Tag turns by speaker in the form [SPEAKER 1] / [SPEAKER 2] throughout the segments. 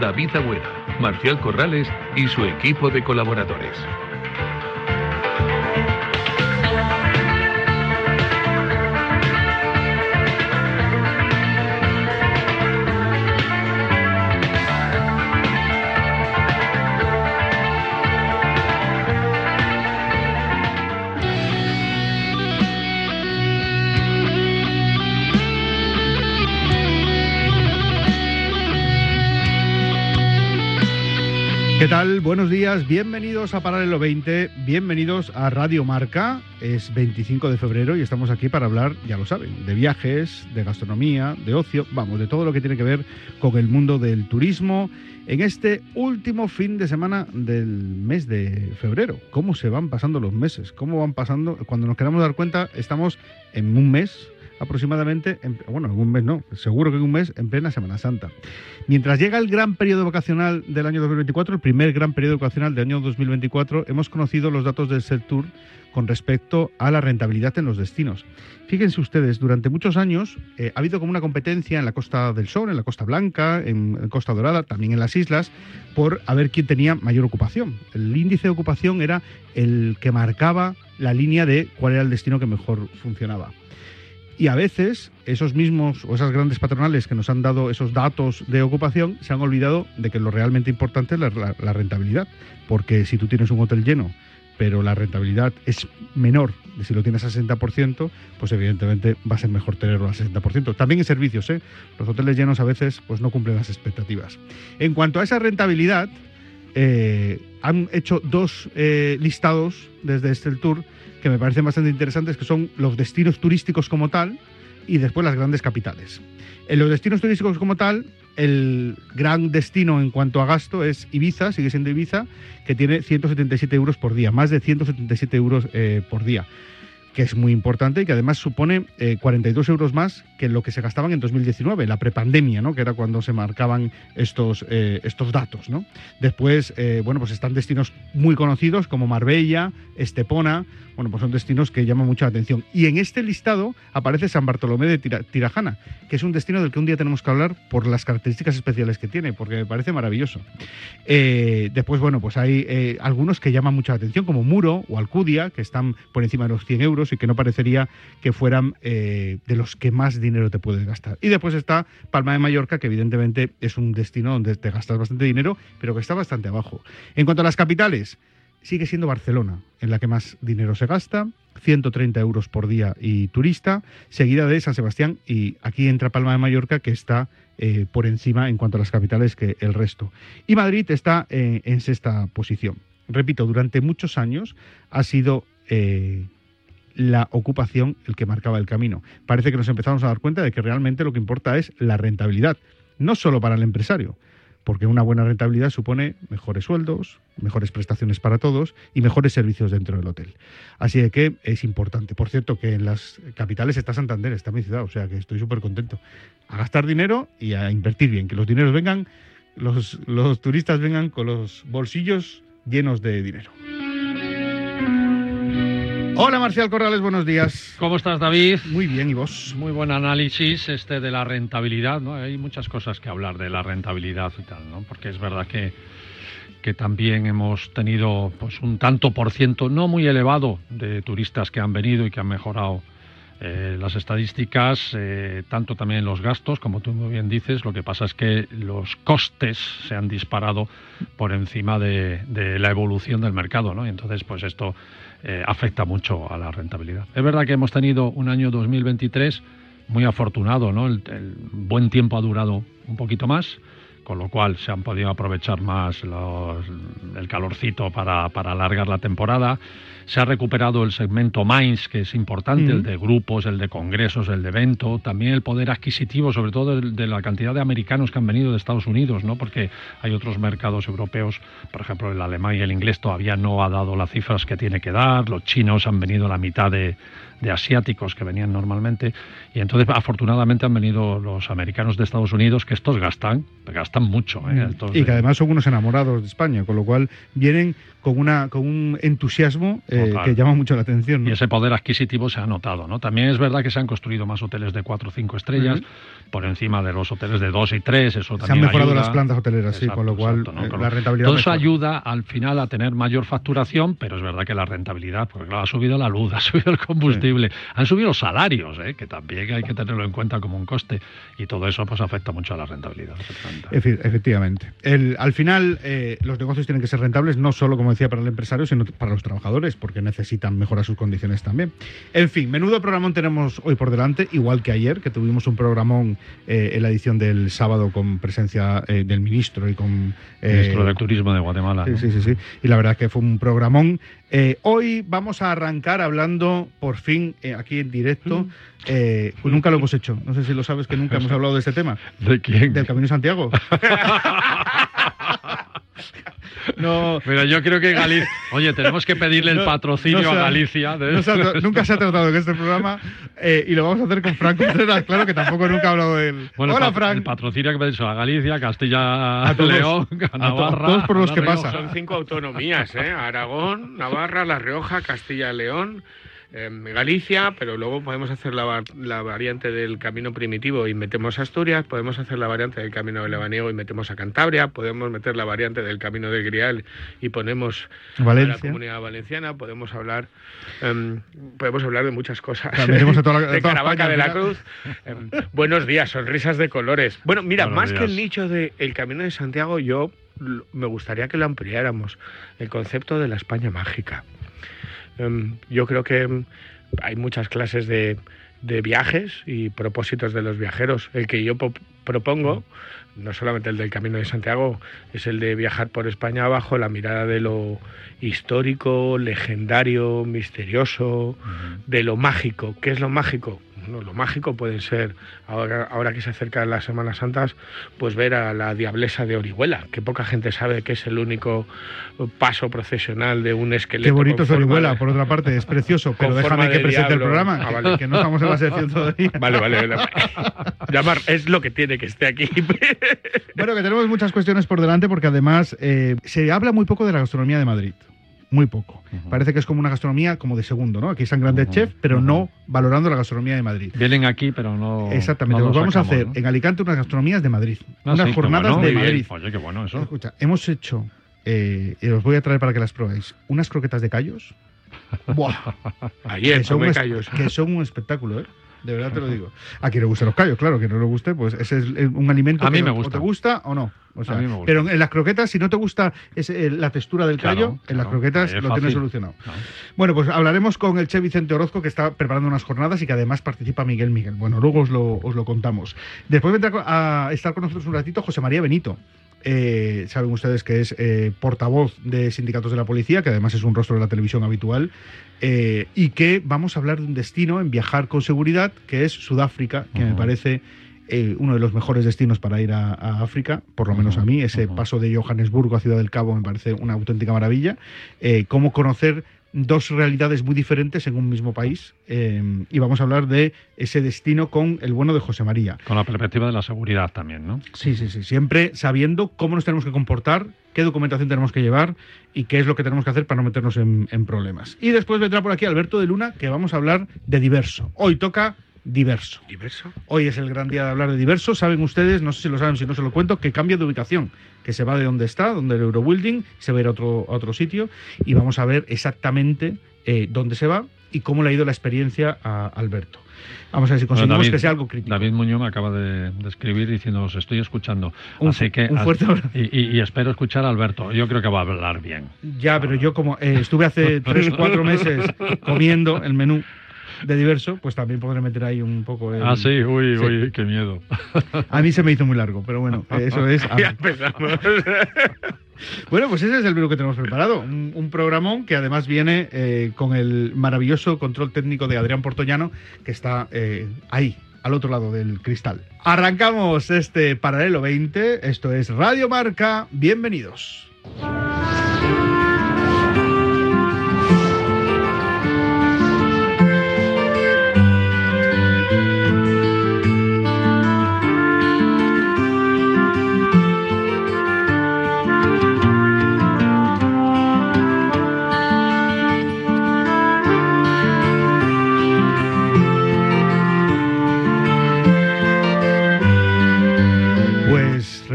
[SPEAKER 1] David Agüera, Marcial Corrales y su equipo de colaboradores.
[SPEAKER 2] ¿Qué tal? Buenos días, bienvenidos a Paralelo 20, bienvenidos a Radio Marca. Es 25 de febrero y estamos aquí para hablar, ya lo saben, de viajes, de gastronomía, de ocio, vamos, de todo lo que tiene que ver con el mundo del turismo en este último fin de semana del mes de febrero. ¿Cómo se van pasando los meses? ¿Cómo van pasando? Cuando nos queramos dar cuenta, estamos en un mes aproximadamente, bueno, en un mes no, seguro que en un mes, en plena Semana Santa. Mientras llega el gran periodo vacacional del año 2024, el primer gran periodo vacacional del año 2024, hemos conocido los datos del sector con respecto a la rentabilidad en los destinos. Fíjense ustedes, durante muchos años eh, ha habido como una competencia en la Costa del Sol, en la Costa Blanca, en, en, Costa Dorada, también en las islas, por a ver quién tenía mayor ocupación. El índice de ocupación era el que marcaba la línea de cuál era el destino que mejor funcionaba. Y a veces esos mismos o esas grandes patronales que nos han dado esos datos de ocupación se han olvidado de que lo realmente importante es la, rentabilidad. Porque si tú tienes un hotel lleno, pero la rentabilidad es menor de si lo tienes al 60%, pues evidentemente va a ser mejor tenerlo al 60%. También en servicios, ¿eh? los hoteles llenos a veces pues no cumplen las expectativas. En cuanto a esa rentabilidad, eh, han hecho dos eh, listados desde este tour que me parecen bastante interesantes, que son los destinos turísticos como tal y después las grandes capitales. En los destinos turísticos como tal, el gran destino en cuanto a gasto es Ibiza, sigue siendo Ibiza, que tiene 177 euros por día, más de 177 euros eh, por día que es muy importante y que además supone eh, 42 euros más que lo que se gastaban en 2019, la prepandemia, ¿no? que era cuando se marcaban estos, eh, estos datos. ¿no? Después, eh, bueno, pues están destinos muy conocidos como Marbella, Estepona, bueno, pues son destinos que llaman mucha atención. Y en este listado aparece San Bartolomé de Tira Tirajana, que es un destino del que un día tenemos que hablar por las características especiales que tiene, porque me parece maravilloso. Eh, después, bueno, pues hay eh, algunos que llaman mucha atención, como Muro o Alcudia, que están por encima de los 100 euros y que no parecería que fueran eh, de los que más dinero te puedes gastar. Y después está Palma de Mallorca, que evidentemente es un destino donde te gastas bastante dinero, pero que está bastante abajo. En cuanto a las capitales, sigue siendo Barcelona, en la que más dinero se gasta, 130 euros por día y turista, seguida de San Sebastián y aquí entra Palma de Mallorca, que está eh, por encima en cuanto a las capitales que el resto. Y Madrid está eh, en sexta posición. Repito, durante muchos años ha sido la ocupación el que marcaba el camino. Parece que nos empezamos a dar cuenta de que realmente lo que importa es la rentabilidad, no solo para el empresario, porque una buena rentabilidad supone mejores sueldos, mejores prestaciones para todos y mejores servicios dentro del hotel. Así de que es importante. Por cierto, que en las capitales está Santander, está mi ciudad, o sea que estoy súper contento. A gastar dinero y a invertir bien, que los dineros vengan, los, los turistas vengan con los bolsillos llenos de dinero. Hola Marcial Corrales, buenos días.
[SPEAKER 3] ¿Cómo estás, David?
[SPEAKER 2] Muy bien, ¿y vos?
[SPEAKER 3] Muy buen análisis este de la rentabilidad, ¿no? Hay muchas cosas que hablar de la rentabilidad y tal, ¿no? Porque es verdad que, que también hemos tenido pues un tanto por ciento no muy elevado de turistas que han venido y que han mejorado eh, las estadísticas, eh, tanto también los gastos, como tú muy bien dices, lo que pasa es que los costes se han disparado por encima de, de la evolución del mercado, ¿no? Y entonces, pues esto eh, afecta mucho a la rentabilidad. Es verdad que hemos tenido un año 2023 muy afortunado, ¿no? El, el buen tiempo ha durado un poquito más, con lo cual se han podido aprovechar más el calorcito para, para alargar la temporada. Se ha recuperado el segmento Mainz, que es importante, el de grupos, el de congresos, el de evento, también el poder adquisitivo, sobre todo de, la cantidad de americanos que han venido de Estados Unidos, ¿no? Porque hay otros mercados europeos, por ejemplo, el alemán y el inglés todavía no ha dado las cifras que tiene que dar, los chinos han venido la mitad de, de asiáticos que venían normalmente. Y entonces, afortunadamente, han venido los americanos de Estados Unidos, que estos gastan, gastan mucho. ¿eh?
[SPEAKER 2] Mm. y que además son unos enamorados de España, con lo cual vienen con, una, con un entusiasmo eh, que llama mucho la atención.
[SPEAKER 3] Y ese poder adquisitivo se ha notado. ¿no? También es verdad que se han construido más hoteles de 4 o 5 estrellas por encima de los hoteles de 2 y 3. Eso
[SPEAKER 2] se han mejorado las plantas hoteleras, sí, con lo cual eh, la rentabilidad.
[SPEAKER 3] Todo eso ayuda al final a tener mayor facturación, pero es verdad que la rentabilidad, porque claro, ha subido la luz, ha subido el combustible, han subido los salarios, ¿eh? que también hay que tenerlo en cuenta como un coste. Y todo eso pues afecta mucho a la rentabilidad.
[SPEAKER 2] Efectivamente. El, al final, los negocios tienen que ser rentables, no solo como decía para el empresario, sino para los trabajadores, porque necesitan mejorar sus condiciones también. En fin, menudo programón tenemos hoy por delante, igual que ayer, que tuvimos un programón eh, en la edición del sábado con presencia eh, del ministro y con...
[SPEAKER 3] Eh, ministro del Turismo de Guatemala.
[SPEAKER 2] Sí, sí, sí, sí, Y la verdad que fue un programón. hoy vamos a arrancar hablando, por fin, aquí en directo, mm. nunca lo hemos hecho. No sé si lo sabes que nunca hemos hablado de este tema.
[SPEAKER 3] ¿De quién?
[SPEAKER 2] Del Camino de Santiago.
[SPEAKER 3] No. Pero yo creo que Galicia. Oye, tenemos que pedirle el patrocinio a Galicia.
[SPEAKER 2] nunca se ha tratado en este programa eh, y lo vamos a hacer con Franco Contreras, claro que tampoco nunca ha hablado de él.
[SPEAKER 3] Bueno, Hola, Frank. El patrocinio que pedirse a Galicia, Castilla, León, a Navarra.
[SPEAKER 2] todos por los que pasa.
[SPEAKER 4] Son cinco autonomías, ¿eh? Aragón, Navarra, La Rioja, Castilla, León. Galicia, pero luego podemos hacer la, la, variante del camino primitivo y metemos Asturias, podemos hacer la variante del camino del Lebaniego y metemos a Cantabria, podemos meter la variante del camino del Grial y ponemos a la comunidad valenciana, podemos hablar em, podemos hablar de muchas cosas. de Caravaca de la Cruz. Em, buenos días, sonrisas de colores. Bueno, mira, más que el nicho del el Camino de Santiago, yo me gustaría que lo ampliáramos. El concepto de la España mágica. Em, yo creo que em, hay muchas clases de, viajes y propósitos de los viajeros. El que yo propongo, no solamente el del Camino de Santiago, es el de viajar por España bajo la mirada de lo histórico, legendario, misterioso, de lo mágico. ¿Qué es lo mágico? Lo mágico puede ser, ahora, ahora que se acercan las Semanas Santas, pues ver a la Diablesa de Orihuela, que poca gente sabe que es el único paso procesional de un esqueleto.
[SPEAKER 2] Qué bonito es Orihuela, por otra parte, es precioso, pero déjame que presente el programa, ah, que no estamos en la sección todavía.
[SPEAKER 4] Vale, vale. Llamar, es lo que tiene que esté aquí.
[SPEAKER 2] bueno, que tenemos muchas cuestiones por delante porque además eh, se habla muy poco de la gastronomía de Madrid muy poco. Parece que es como una gastronomía como de segundo, ¿no? Aquí están grandes chefs, pero no valorando la gastronomía de Madrid.
[SPEAKER 3] Vienen aquí, pero no.
[SPEAKER 2] Exactamente. Nos vamos a hacer en Alicante unas gastronomías de Madrid. Ah, unas jornadas de Madrid.
[SPEAKER 3] Oye, qué bueno eso.
[SPEAKER 2] Escucha, hemos hecho, eh, y os voy a traer para que las probéis, unas croquetas de callos.
[SPEAKER 4] Buah. Ayer
[SPEAKER 2] son,
[SPEAKER 4] callos.
[SPEAKER 2] que son un espectáculo, ¿eh? De verdad te lo digo. A quien le gustan los callos, claro, que no le guste, pues ese es un alimento
[SPEAKER 3] a mí
[SPEAKER 2] que
[SPEAKER 3] me gusta.
[SPEAKER 2] o te gusta o no. O sea, Pero en las croquetas, si no te gusta eh, la textura del callo, en las croquetas lo tienes solucionado. Bueno, pues hablaremos con el chef Vicente Orozco, que está preparando unas jornadas y que además participa Miguel Miguel. Bueno, luego os lo, os lo contamos. Después vendrá a estar con nosotros un ratito José María Benito. Eh, saben ustedes que es eh, portavoz de sindicatos de la policía, que además es un rostro de la televisión habitual, eh, y que vamos a hablar de un destino en viajar con seguridad, que es Sudáfrica, que me parece uno de los mejores destinos para ir a, África, por lo menos a mí. Ese paso de Johannesburgo a Ciudad del Cabo me parece una auténtica maravilla. cómo conocer dos realidades muy diferentes en un mismo país eh, y vamos a hablar de ese destino con el bueno de José María.
[SPEAKER 3] Con la perspectiva de la seguridad también, ¿no?
[SPEAKER 2] Sí, sí, sí, siempre sabiendo cómo nos tenemos que comportar, qué documentación tenemos que llevar y qué es lo que tenemos que hacer para no meternos en, en problemas. Y después vendrá por aquí Alberto de Luna, que vamos a hablar de diverso. Hoy toca diverso.
[SPEAKER 4] ¿Diverso?
[SPEAKER 2] Hoy es el gran día de hablar de diverso. Saben ustedes, no sé si lo saben, si no se lo cuento, que cambia de ubicación, que se va de donde está, donde el Eurobuilding, se va a ir a otro, otro sitio y vamos a ver exactamente eh, dónde se va y cómo le ha ido la experiencia a Alberto. Vamos a ver si conseguimos que sea algo crítico.
[SPEAKER 3] David Muñoz me acaba de, escribir diciendo, os estoy escuchando.
[SPEAKER 2] Un, Así que, un fuerte abrazo.
[SPEAKER 3] Y, espero escuchar a Alberto. Yo creo que va a hablar bien.
[SPEAKER 2] Ya, pero yo como eh, estuve hace tres o cuatro meses comiendo el menú de diverso, pues también podré meter ahí un poco. El...
[SPEAKER 3] Ah, sí, uy, uy, qué miedo.
[SPEAKER 2] A mí se me hizo muy largo, pero bueno, eso es.
[SPEAKER 4] Ya empezamos.
[SPEAKER 2] Bueno, pues ese es el menú que tenemos preparado. Un, un programón que además viene eh, con el maravilloso control técnico de Adrián Portoñano, que está eh, ahí, al otro lado del cristal. Arrancamos este paralelo 20. Esto es Radio Marca. Bienvenidos.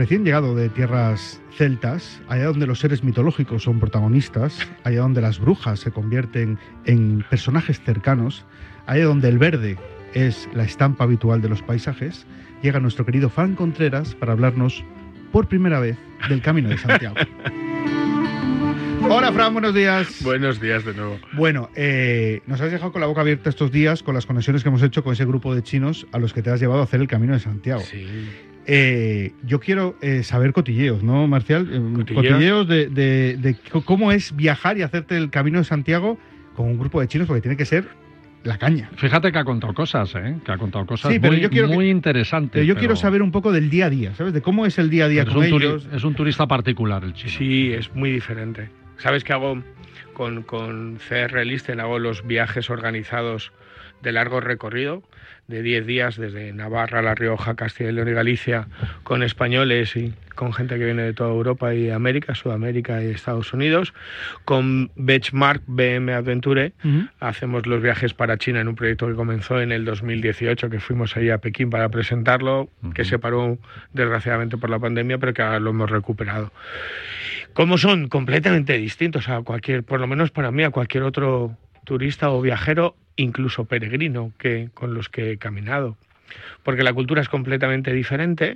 [SPEAKER 2] Recién llegado de tierras celtas, allá donde los seres mitológicos son protagonistas, allá donde las brujas se convierten en personajes cercanos, allá donde el verde es la estampa habitual de los paisajes, llega nuestro querido Fran Contreras para hablarnos por primera vez del Camino de Santiago. Hola Fran, buenos días.
[SPEAKER 4] Buenos días de nuevo.
[SPEAKER 2] Bueno, eh, nos has dejado con la boca abierta estos días con las conexiones que hemos hecho con ese grupo de chinos a los que te has llevado a hacer el Camino de Santiago.
[SPEAKER 4] Sí.
[SPEAKER 2] Eh, yo quiero eh, saber cotilleos, ¿no, Marcial? Eh,
[SPEAKER 4] Cotilleos.
[SPEAKER 2] Cotilleos de, de- de c- cómo es viajar y hacerte el Camino de Santiago con un grupo de chinos, porque tiene que ser la caña.
[SPEAKER 3] Fíjate que ha contado cosas, ¿eh? Que ha contado cosas
[SPEAKER 2] Sí, pero
[SPEAKER 3] muy,
[SPEAKER 2] yo quiero que-
[SPEAKER 3] muy interesantes.
[SPEAKER 2] Pero yo quiero saber un poco del día a día, ¿sabes? De cómo es el día a día
[SPEAKER 3] pero es,
[SPEAKER 2] con
[SPEAKER 3] un turi-
[SPEAKER 2] ellos.
[SPEAKER 3] es un turista particular el chino.
[SPEAKER 4] Sí, es muy diferente. ¿Sabes qué hago con, con CR Listen? Hago los viajes organizados de largo recorrido, de 10 días desde Navarra, La Rioja, Castilla y León y Galicia, con españoles y con gente que viene de toda Europa y América, Sudamérica y Estados Unidos. Con Benchmark BM Adventure hacemos los viajes para China en un proyecto que comenzó en el 2018, que fuimos ahí a Pekín para presentarlo, que se paró desgraciadamente por la pandemia, pero que ahora lo hemos recuperado. ¿Cómo son? Completamente distintos a cualquier, por lo menos para mí, a cualquier otro turista o viajero, incluso peregrino, que con los que he caminado. Porque la cultura es completamente diferente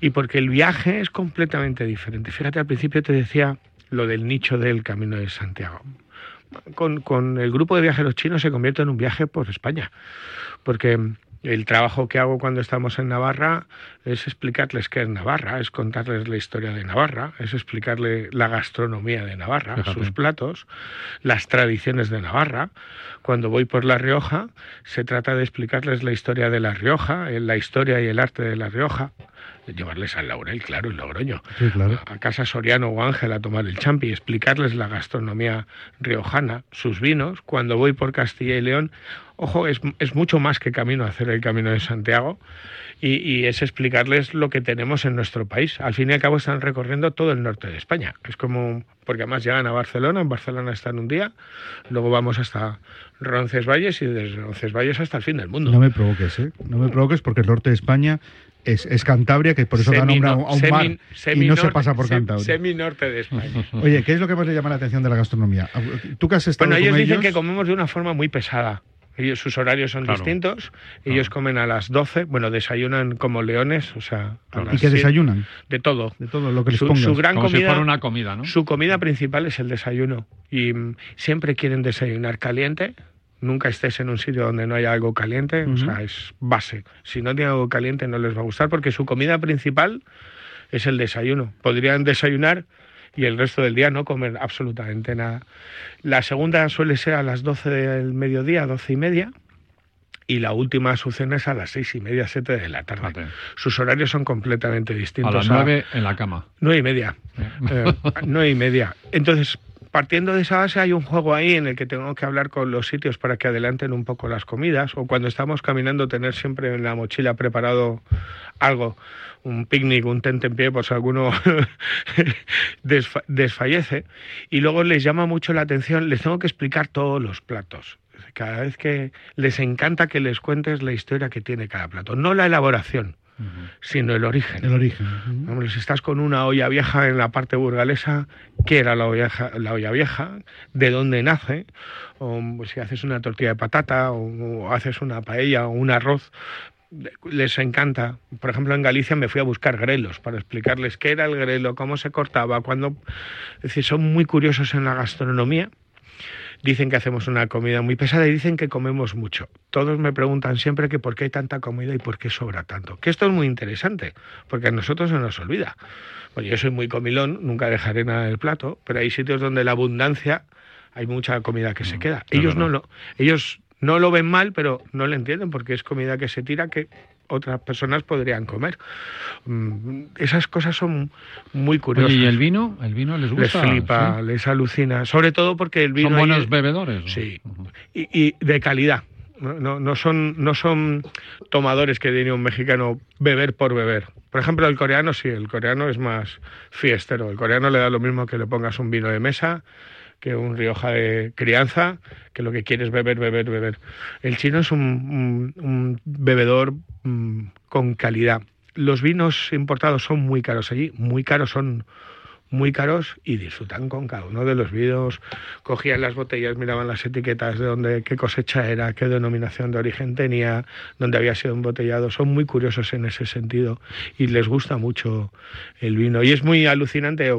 [SPEAKER 4] y porque el viaje es completamente diferente. Fíjate, al principio te decía lo del nicho del Camino de Santiago. Con, con el grupo de viajeros chinos se convierte en un viaje por España. Porque el trabajo que hago cuando estamos en Navarra es explicarles qué es Navarra, es contarles la historia de Navarra, es explicarle la gastronomía de Navarra, sus platos, las tradiciones de Navarra. Cuando voy por La Rioja, se trata de explicarles la historia de La Rioja, eh, la historia y el arte de La Rioja, llevarles al Laurel, claro, y Logroño,
[SPEAKER 2] Sí, claro.
[SPEAKER 4] a casa Soriano o Ángel a tomar el champi, explicarles la gastronomía riojana, sus vinos. Cuando voy por Castilla y León, ojo, es, es mucho más que camino hacer el camino de Santiago y, y es explicarles lo que tenemos en nuestro país. Al fin y al cabo están recorriendo todo el norte de España. Es como, porque además llegan a Barcelona, en Barcelona están un día, luego vamos hasta Roncesvalles y desde Roncesvalles hasta el fin del mundo.
[SPEAKER 2] No me provoques, ¿eh? No me provoques porque el norte de España es, es Cantabria, que por eso da nombre a un,
[SPEAKER 4] Semi-
[SPEAKER 2] mar y no se pasa por Cantabria.
[SPEAKER 4] Semi-norte de España.
[SPEAKER 2] Oye, ¿qué es lo que más le llama la atención de la gastronomía? Tú que has estado
[SPEAKER 4] Bueno, ellos
[SPEAKER 2] con
[SPEAKER 4] dicen
[SPEAKER 2] ellos...
[SPEAKER 4] que comemos de una forma muy pesada. Ellos, sus horarios son
[SPEAKER 3] Claro.
[SPEAKER 4] distintos. Ellos comen a las 12, bueno, desayunan como leones, o sea,
[SPEAKER 3] Claro.
[SPEAKER 2] ¿Y qué desayunan?
[SPEAKER 4] De todo.
[SPEAKER 2] De todo lo que les
[SPEAKER 4] Su,
[SPEAKER 2] pongas.
[SPEAKER 4] su gran
[SPEAKER 3] Como si
[SPEAKER 4] comida,
[SPEAKER 3] fuera una comida, ¿no?
[SPEAKER 4] su comida principal es el desayuno. Y mm, siempre quieren desayunar caliente. Nunca estés en un sitio donde no haya algo caliente, o sea, es base. Si no tiene algo caliente no les va a gustar porque su comida principal es el desayuno. Podrían desayunar y el resto del día no comer absolutamente nada. La segunda suele ser a las 12 del mediodía, 12 y media, y la última su cena es a las seis y media, 7 de la tarde.
[SPEAKER 3] Fíjate.
[SPEAKER 4] Sus horarios son completamente
[SPEAKER 3] A
[SPEAKER 4] distintos.
[SPEAKER 3] las nueve en la cama.
[SPEAKER 4] Nueve y media. Eh, nueve y media. Entonces, partiendo de esa base, hay un juego ahí en el que tengo que hablar con los sitios para que adelanten un poco las comidas. O cuando estamos caminando, tener siempre en la mochila preparado algo, un picnic, un tente en pie, por si alguno desfa- desfallece. Y luego les llama mucho la atención, les tengo que explicar todos los platos. Cada vez que les encanta que les cuentes la historia que tiene cada plato, no la elaboración, Sino el origen.
[SPEAKER 2] El origen.
[SPEAKER 4] Hombre, si estás con una olla vieja en la parte burgalesa, ¿qué era la olla, vieja- la olla vieja? ¿De dónde nace? O si haces una tortilla de patata o, o haces una paella o un arroz, les encanta. Por ejemplo, en Galicia me fui a buscar grelos para explicarles qué era el grelo, cómo se cortaba, cuándo... Es decir, son muy curiosos en la gastronomía. Dicen que hacemos una comida muy pesada y dicen que comemos mucho. Todos me preguntan siempre que por qué hay tanta comida y por qué sobra tanto. Que esto es muy interesante, porque a nosotros se nos olvida. Bueno, yo soy muy comilón, nunca dejaré nada del plato, pero hay sitios donde la abundancia hay mucha comida que se
[SPEAKER 3] Mm,
[SPEAKER 4] queda. Ellos no
[SPEAKER 3] verdad.
[SPEAKER 4] lo, ellos no lo ven mal, pero no lo entienden porque es comida que se tira que otras personas podrían comer. Mm, Esas cosas son muy curiosas.
[SPEAKER 3] Oye, ¿y el vino? ¿El vino les
[SPEAKER 4] les
[SPEAKER 3] gusta?
[SPEAKER 4] flipa,
[SPEAKER 3] ¿Sí?
[SPEAKER 4] les alucina, sobre todo porque el vino
[SPEAKER 3] ¿Son buenos
[SPEAKER 4] es-
[SPEAKER 3] bebedores? o?
[SPEAKER 4] Sí. Y, y de calidad. No, no, no son, no son tomadores que diría un mexicano beber por beber. Por ejemplo, el coreano sí, el coreano es más fiestero. El coreano le da lo mismo que le pongas un vino de mesa, que un Rioja de crianza, que lo que quiere es beber, beber, beber. El chino es un, bebedor mm, con calidad. Los vinos importados son muy caros allí, muy caros son muy caros y disfrutan con cada uno de los vinos. Cogían las botellas, miraban las etiquetas de dónde, qué cosecha era, qué denominación de origen tenía, dónde había sido embotellado. Son muy curiosos en ese sentido y les gusta mucho el vino. Y es muy alucinante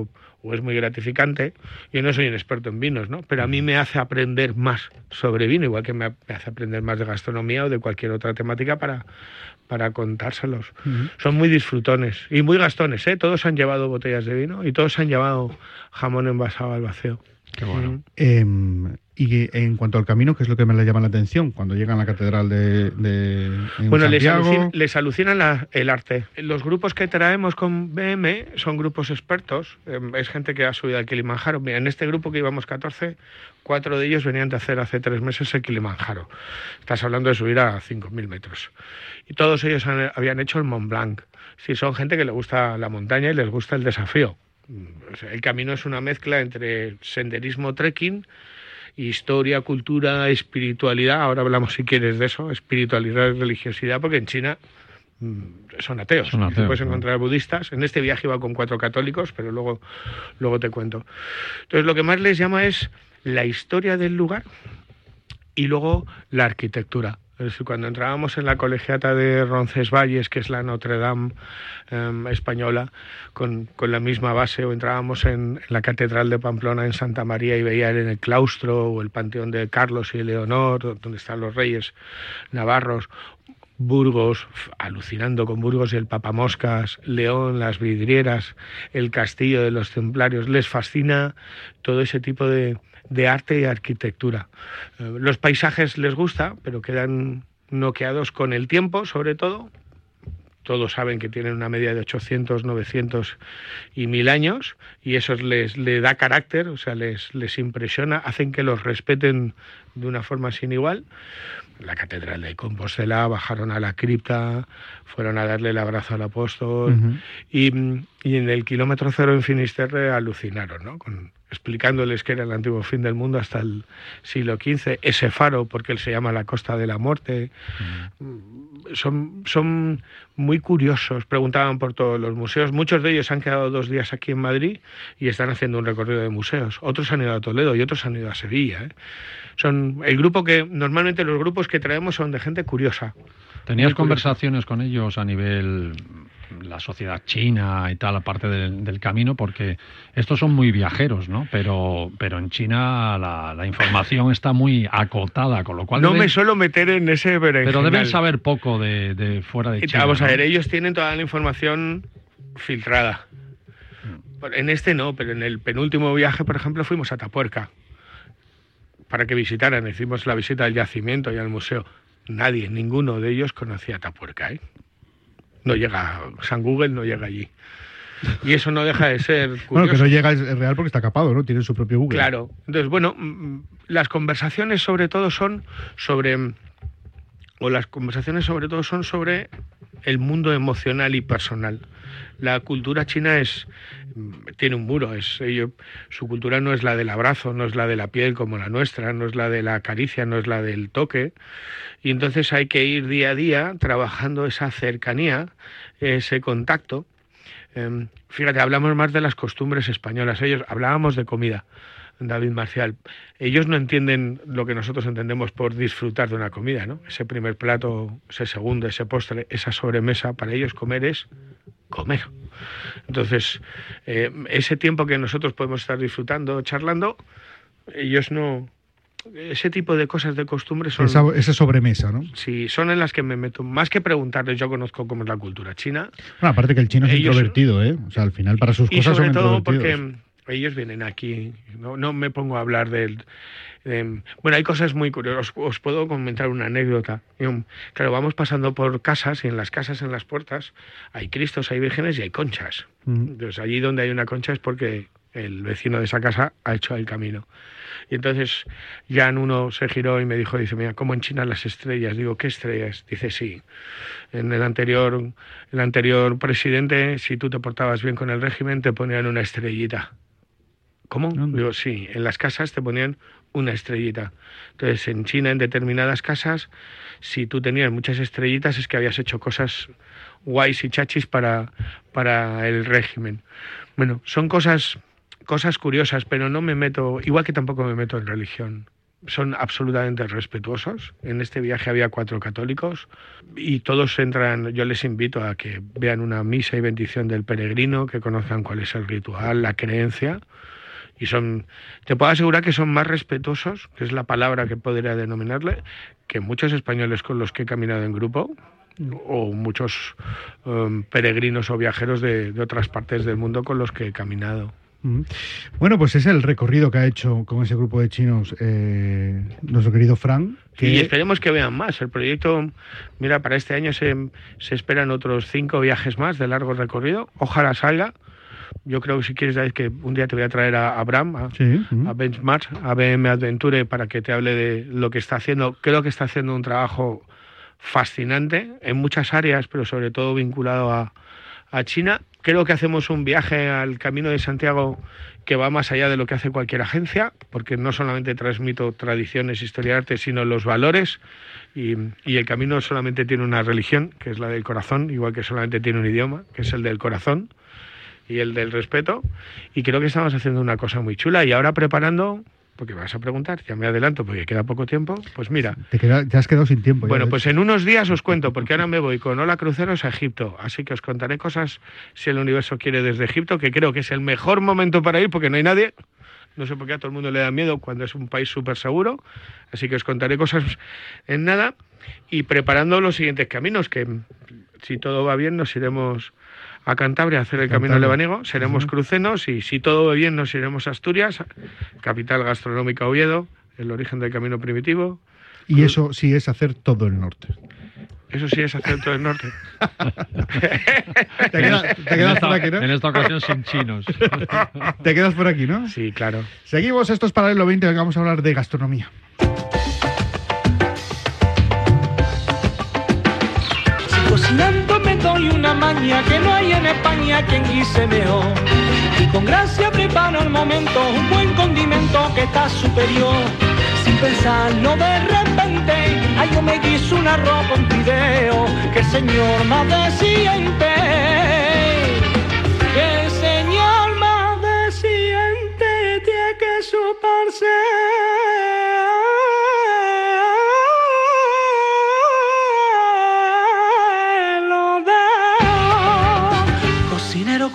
[SPEAKER 4] o, es muy gratificante. Yo no soy un experto en vinos, ¿no? Pero a mí me hace aprender más sobre vino, igual que me, hace aprender más de gastronomía o de cualquier otra temática para, para contárselos. Son muy disfrutones y muy gastones, ¿eh? Todos han llevado botellas de vino y todos han llevado jamón envasado al vacío.
[SPEAKER 3] Qué bueno.
[SPEAKER 2] Em, y en cuanto al camino, ¿qué es lo que me le llama la atención cuando llegan a la catedral de, de en
[SPEAKER 4] Bueno, les, alucina, les alucina la- el arte. Los grupos que traemos con BM son grupos expertos. em, Es gente que ha subido al Kilimanjaro. Mira, en este grupo que íbamos 14, cuatro de ellos venían de hacer hace tres meses el Kilimanjaro. Estás hablando de subir a 5.000 metros. Y todos ellos han- habían hecho el Mont Blanc. Sí, son gente que le gusta la montaña y les gusta el desafío. Mm, el camino es una mezcla entre senderismo, trekking, historia, cultura, espiritualidad. Ahora hablamos, si quieres, de eso, espiritualidad y religiosidad, porque en China mm, son ateos.
[SPEAKER 3] Son
[SPEAKER 4] Te
[SPEAKER 3] ateos,
[SPEAKER 4] puedes encontrar budistas. En este viaje iba con cuatro católicos, pero luego, luego te cuento. Entonces, lo que más les llama es la historia del lugar y luego la arquitectura. Cuando entrábamos en la colegiata de Roncesvalles, que es la Notre Dame em, española, con, con la misma base, o entrábamos en, en la Catedral de Pamplona en Santa María y veía en el claustro o el Panteón de Carlos y Leonor, donde están los reyes navarros, Burgos, alucinando con Burgos y el Papamoscas, León, las vidrieras, el castillo de los templarios, les fascina todo ese tipo de, de arte y arquitectura. Eh, los paisajes les gusta, pero quedan noqueados con el tiempo, sobre todo. Todos saben que tienen una media de 800, 900 y 1000 años y eso les le da carácter, o sea, les, les impresiona, hacen que los respeten de una forma sin igual. La catedral de Compostela bajaron a la cripta, fueron a darle el abrazo al apóstol y, y en el kilómetro cero en Finisterre alucinaron, ¿no? Con, explicándoles que era el antiguo fin del mundo hasta el siglo XV, ese faro, porque él se llama la Costa de la Muerte. Mm, Son, son muy curiosos, preguntaban por todos los museos. Muchos de ellos han quedado dos días aquí en Madrid y están haciendo un recorrido de museos. Otros han ido a Toledo y otros han ido a Sevilla. ¿eh? Son el grupo que, normalmente los grupos que traemos son de gente curiosa.
[SPEAKER 3] ¿Tenías conversaciones con ellos a nivel la sociedad china y tal, aparte del, del camino? Porque estos son muy viajeros, ¿no? Pero, pero en China la, la información está muy acotada, con lo cual...
[SPEAKER 4] No
[SPEAKER 3] deben-
[SPEAKER 4] me suelo meter en ese
[SPEAKER 3] pero deben
[SPEAKER 4] berenjenal.
[SPEAKER 3] saber poco de, de fuera de China.
[SPEAKER 4] Vamos a
[SPEAKER 3] ¿no?
[SPEAKER 4] ver, ellos tienen toda la información filtrada. En este no, pero en el penúltimo viaje, por ejemplo, fuimos a Tapuerca para que visitaran. Hicimos la visita al yacimiento y al museo. Nadie, ninguno de ellos conocía Tapuerca. ¿eh? No llega, San Google no llega allí. Y eso no deja de ser curioso.
[SPEAKER 2] Bueno, que no llega es real porque está capado, ¿no? Tiene su propio Google.
[SPEAKER 4] Claro. Entonces, bueno, mm, las conversaciones sobre todo son sobre, o las conversaciones sobre todo son sobre el mundo emocional y personal. La cultura china es tiene un muro, es ello, su cultura no es la del abrazo, no es la de la piel como la nuestra, no es la de la caricia, no es la del toque. Y entonces hay que ir día a día trabajando esa cercanía, ese contacto. Em, fíjate, hablamos más de las costumbres españolas. Ellos hablábamos de comida, David Marcial. Ellos no entienden lo que nosotros entendemos por disfrutar de una comida, ¿no? Ese primer plato, ese segundo, ese postre, esa sobremesa, para ellos comer es comer. Entonces, eh, ese tiempo que nosotros podemos estar disfrutando, charlando, ellos no, ese tipo de cosas de costumbre son...
[SPEAKER 2] Esa, esa sobremesa, ¿no?
[SPEAKER 4] Sí, son en las que me meto. Más que preguntarles, yo conozco cómo es la cultura china.
[SPEAKER 2] Bueno, aparte que el chino es introvertido, ¿eh? O sea, al final para sus
[SPEAKER 4] Y
[SPEAKER 2] cosas
[SPEAKER 4] sobre
[SPEAKER 2] son
[SPEAKER 4] todo porque ellos vienen aquí. No, no me pongo a hablar del... de- bueno, hay cosas muy curiosas. Os, os puedo comentar una anécdota. Yo, Claro, vamos pasando por casas y en las casas, en las puertas, hay cristos, hay vírgenes y hay conchas.
[SPEAKER 2] Mm.
[SPEAKER 4] Entonces, allí donde hay una concha es porque el vecino de esa casa ha hecho el camino. Y entonces Jan uno se giró y me dijo, dice, mira, ¿cómo en China las estrellas? Digo, ¿qué estrellas? Dice, sí. En el anterior, el anterior presidente, si tú te portabas bien con el régimen, te ponían una estrellita. ¿Cómo?
[SPEAKER 2] Anda.
[SPEAKER 4] Digo, sí, en las casas te ponían una estrellita. Entonces, en China, en determinadas casas, si tú tenías muchas estrellitas, es que habías hecho cosas guays y chachis para, para el régimen. Bueno, son cosas, cosas curiosas, pero no me meto, igual que tampoco me meto en religión. Son absolutamente respetuosos. En este viaje había cuatro católicos y todos entran, yo les invito a que vean una misa y bendición del peregrino, que conozcan cuál es el ritual, la creencia. Y son, te puedo asegurar que son más respetuosos, que es la palabra que podría denominarle, que muchos españoles con los que he caminado en grupo, o muchos um, peregrinos o viajeros de, de otras partes del mundo con los que he caminado.
[SPEAKER 2] Bueno, pues es el recorrido que ha hecho con ese grupo de chinos eh, nuestro querido Frank. Que
[SPEAKER 4] Y esperemos que vean más. El proyecto, mira, para este año se, se esperan otros cinco viajes más de largo recorrido. Ojalá salga. Yo creo que si quieres, David, que un día te voy a traer a Abraham, a,
[SPEAKER 2] Sí,
[SPEAKER 4] a Benchmark, a BM Adventure, para que te hable de lo que está haciendo. Creo que está haciendo un trabajo fascinante en muchas áreas, pero sobre todo vinculado a, a China. Creo que hacemos un viaje al Camino de Santiago que va más allá de lo que hace cualquier agencia, porque no solamente transmito tradiciones, historia y arte, sino los valores. Y, y el camino solamente tiene una religión, que es la del corazón, igual que solamente tiene un idioma, que es el del corazón y el del respeto. Y creo que estamos haciendo una cosa muy chula. Y ahora preparando, porque vas a preguntar, ya me adelanto porque queda poco tiempo, pues mira,
[SPEAKER 2] Te, queda- te has quedado sin tiempo.
[SPEAKER 4] bueno, pues en unos días os cuento, porque ahora me voy con Hola Cruceros a Egipto. Así que os contaré cosas, si el universo quiere, desde Egipto, que creo que es el mejor momento para ir, porque no hay nadie. No sé por qué a todo el mundo le da miedo cuando es un país súper seguro. Así que os contaré cosas en nada. Y preparando los siguientes caminos, que si todo va bien nos iremos a Cantabria a hacer el camino
[SPEAKER 2] Cantabria.
[SPEAKER 4] lebaniego, seremos crucenos y si todo va bien nos iremos a Asturias, capital gastronómica Oviedo, el origen del camino primitivo,
[SPEAKER 2] Y eso sí es hacer todo el norte.
[SPEAKER 4] Eso sí es acento del norte.
[SPEAKER 2] Te, quedas
[SPEAKER 3] esta,
[SPEAKER 2] por aquí, ¿no?
[SPEAKER 3] en esta ocasión sin chinos.
[SPEAKER 2] Te quedas por aquí, ¿no?
[SPEAKER 4] Sí, claro.
[SPEAKER 2] Seguimos, esto es Paralelo 20, venga, vamos a hablar de gastronomía.
[SPEAKER 5] Cocinando me doy una maña que no hay en España quien guise mejor. Y con gracia preparo al momento un buen condimento que está superior. Sin pensarlo de repente, ay yo me guiso un arroz con fideo, que el señor más deciente. Que el señor más deciente tiene que suparse.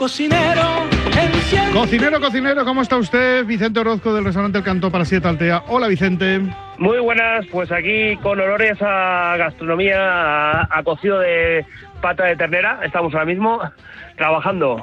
[SPEAKER 5] Cocinero, cocinero, enciende.
[SPEAKER 2] Cocinero, cocinero, ¿cómo está usted? Vicente Orozco del restaurante El Canto para Siete Altea. Hola, Vicente.
[SPEAKER 6] Muy buenas, pues aquí con olores a gastronomía, a, a cocido de pata de ternera, estamos ahora mismo trabajando.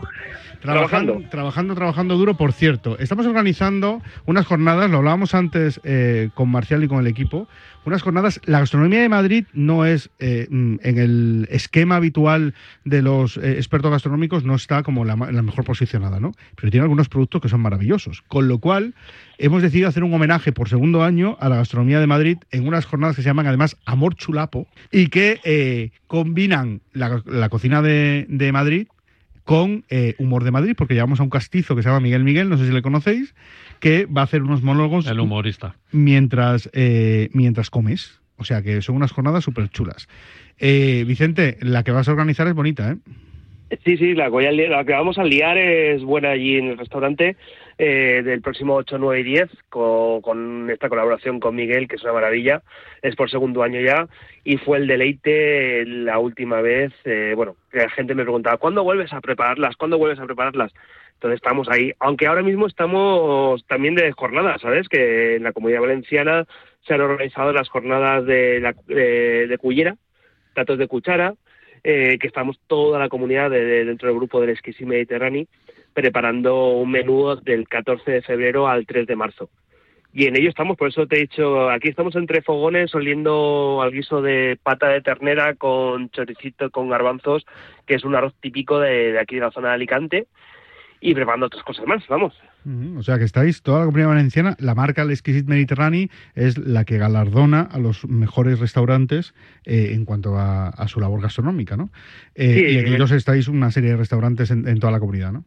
[SPEAKER 2] Trabajando, trabajando, trabajando duro. Por cierto, estamos organizando unas jornadas, lo hablábamos antes eh, con Marcial y con el equipo, unas jornadas, la gastronomía de Madrid no es eh, mm, en el esquema habitual de los eh, expertos gastronómicos, no está como la, mejor posicionada, ¿no? Pero tiene algunos productos que son maravillosos. Con lo cual, hemos decidido hacer un homenaje por segundo año a la gastronomía de Madrid en unas jornadas que se llaman además Amor Chulapo y que combinan la, cocina de Madrid con eh, Humor de Madrid, porque llevamos a un castizo que se llama Miguel Miguel, no sé si le conocéis, que va a hacer unos monólogos
[SPEAKER 3] El humorista.
[SPEAKER 2] mientras, eh, mientras comes. O sea que son unas jornadas súper chulas. Eh, Vicente, la que vas a organizar es bonita, ¿eh?
[SPEAKER 6] Sí, sí, la, que la que vamos a liar es buena allí en el restaurante eh, del próximo 8, 9 y 10 con, esta colaboración con Miguel, que es una maravilla. Es por segundo año ya y fue el deleite la última vez. eh, bueno, la gente me preguntaba, ¿cuándo vuelves a prepararlas? ¿Cuándo vuelves a prepararlas? Entonces estamos ahí, aunque ahora mismo estamos también de jornadas, ¿sabes? Que en la Comunidad Valenciana se han organizado las jornadas de, la, de, de Cullera, platos de cuchara, eh, que estamos toda la comunidad de- de- dentro del grupo del Esquisí Mediterráneo preparando un menú del 14 de febrero al 3 de marzo. Y en ello estamos, por eso te he dicho, aquí estamos entre fogones oliendo al guiso de pata de ternera con choricito, con garbanzos, que es un arroz típico de, de aquí de la zona de Alicante, y preparando otras cosas más, vamos.
[SPEAKER 2] Ujú, O sea que estáis, toda la comunidad valenciana, la marca El Exquisite Mediterráneo es la que galardona a los mejores restaurantes eh, en cuanto a, a su labor gastronómica, ¿no? Eh,
[SPEAKER 6] Sí,
[SPEAKER 2] y aquí
[SPEAKER 6] eh.
[SPEAKER 2] dos estáis una serie de restaurantes en, en toda la comunidad, ¿no?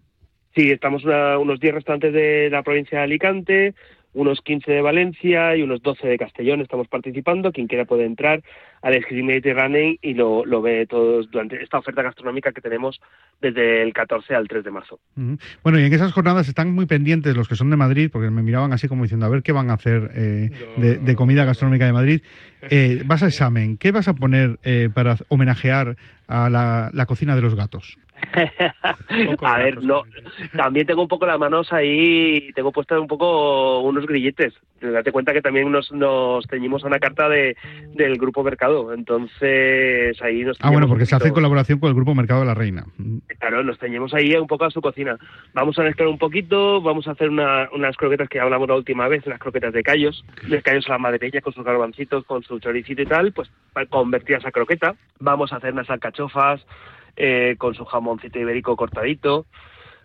[SPEAKER 6] Sí, estamos una- unos 10 restaurantes de la provincia de Alicante, unos 15 de Valencia y unos 12 de Castellón. Estamos participando. Quien quiera puede entrar al Esquí Mediterráneo y lo, lo ve todos durante esta oferta gastronómica que tenemos desde el 14 al 3 de marzo.
[SPEAKER 2] Ujú. Bueno, y en esas jornadas están muy pendientes los que son de Madrid, porque me miraban así como diciendo, a ver qué van a hacer eh, de, de comida gastronómica de Madrid. Eh, vas a examen, ¿qué vas a poner eh, para homenajear a la, la cocina de los gatos?
[SPEAKER 6] A ver, no,
[SPEAKER 4] también.
[SPEAKER 6] tengo un poco las manos ahí, tengo puestas un poco unos grilletes. Date cuenta que también nos, nos teñimos a una carta de, del grupo Mercado, entonces ahí nos
[SPEAKER 2] Ah, bueno, porque se hace colaboración con el Grupo Mercado de la Reina.
[SPEAKER 6] Claro, nos teñimos ahí un poco a su cocina. Vamos a mezclar un poquito, vamos a hacer una- unas croquetas que hablamos la última vez, las croquetas de callos, de callos a la madreña con sus garbancitos, con su choricito y tal, pues convertidas a croqueta. Vamos a hacer unas alcachofas eh, con su jamoncito ibérico cortadito.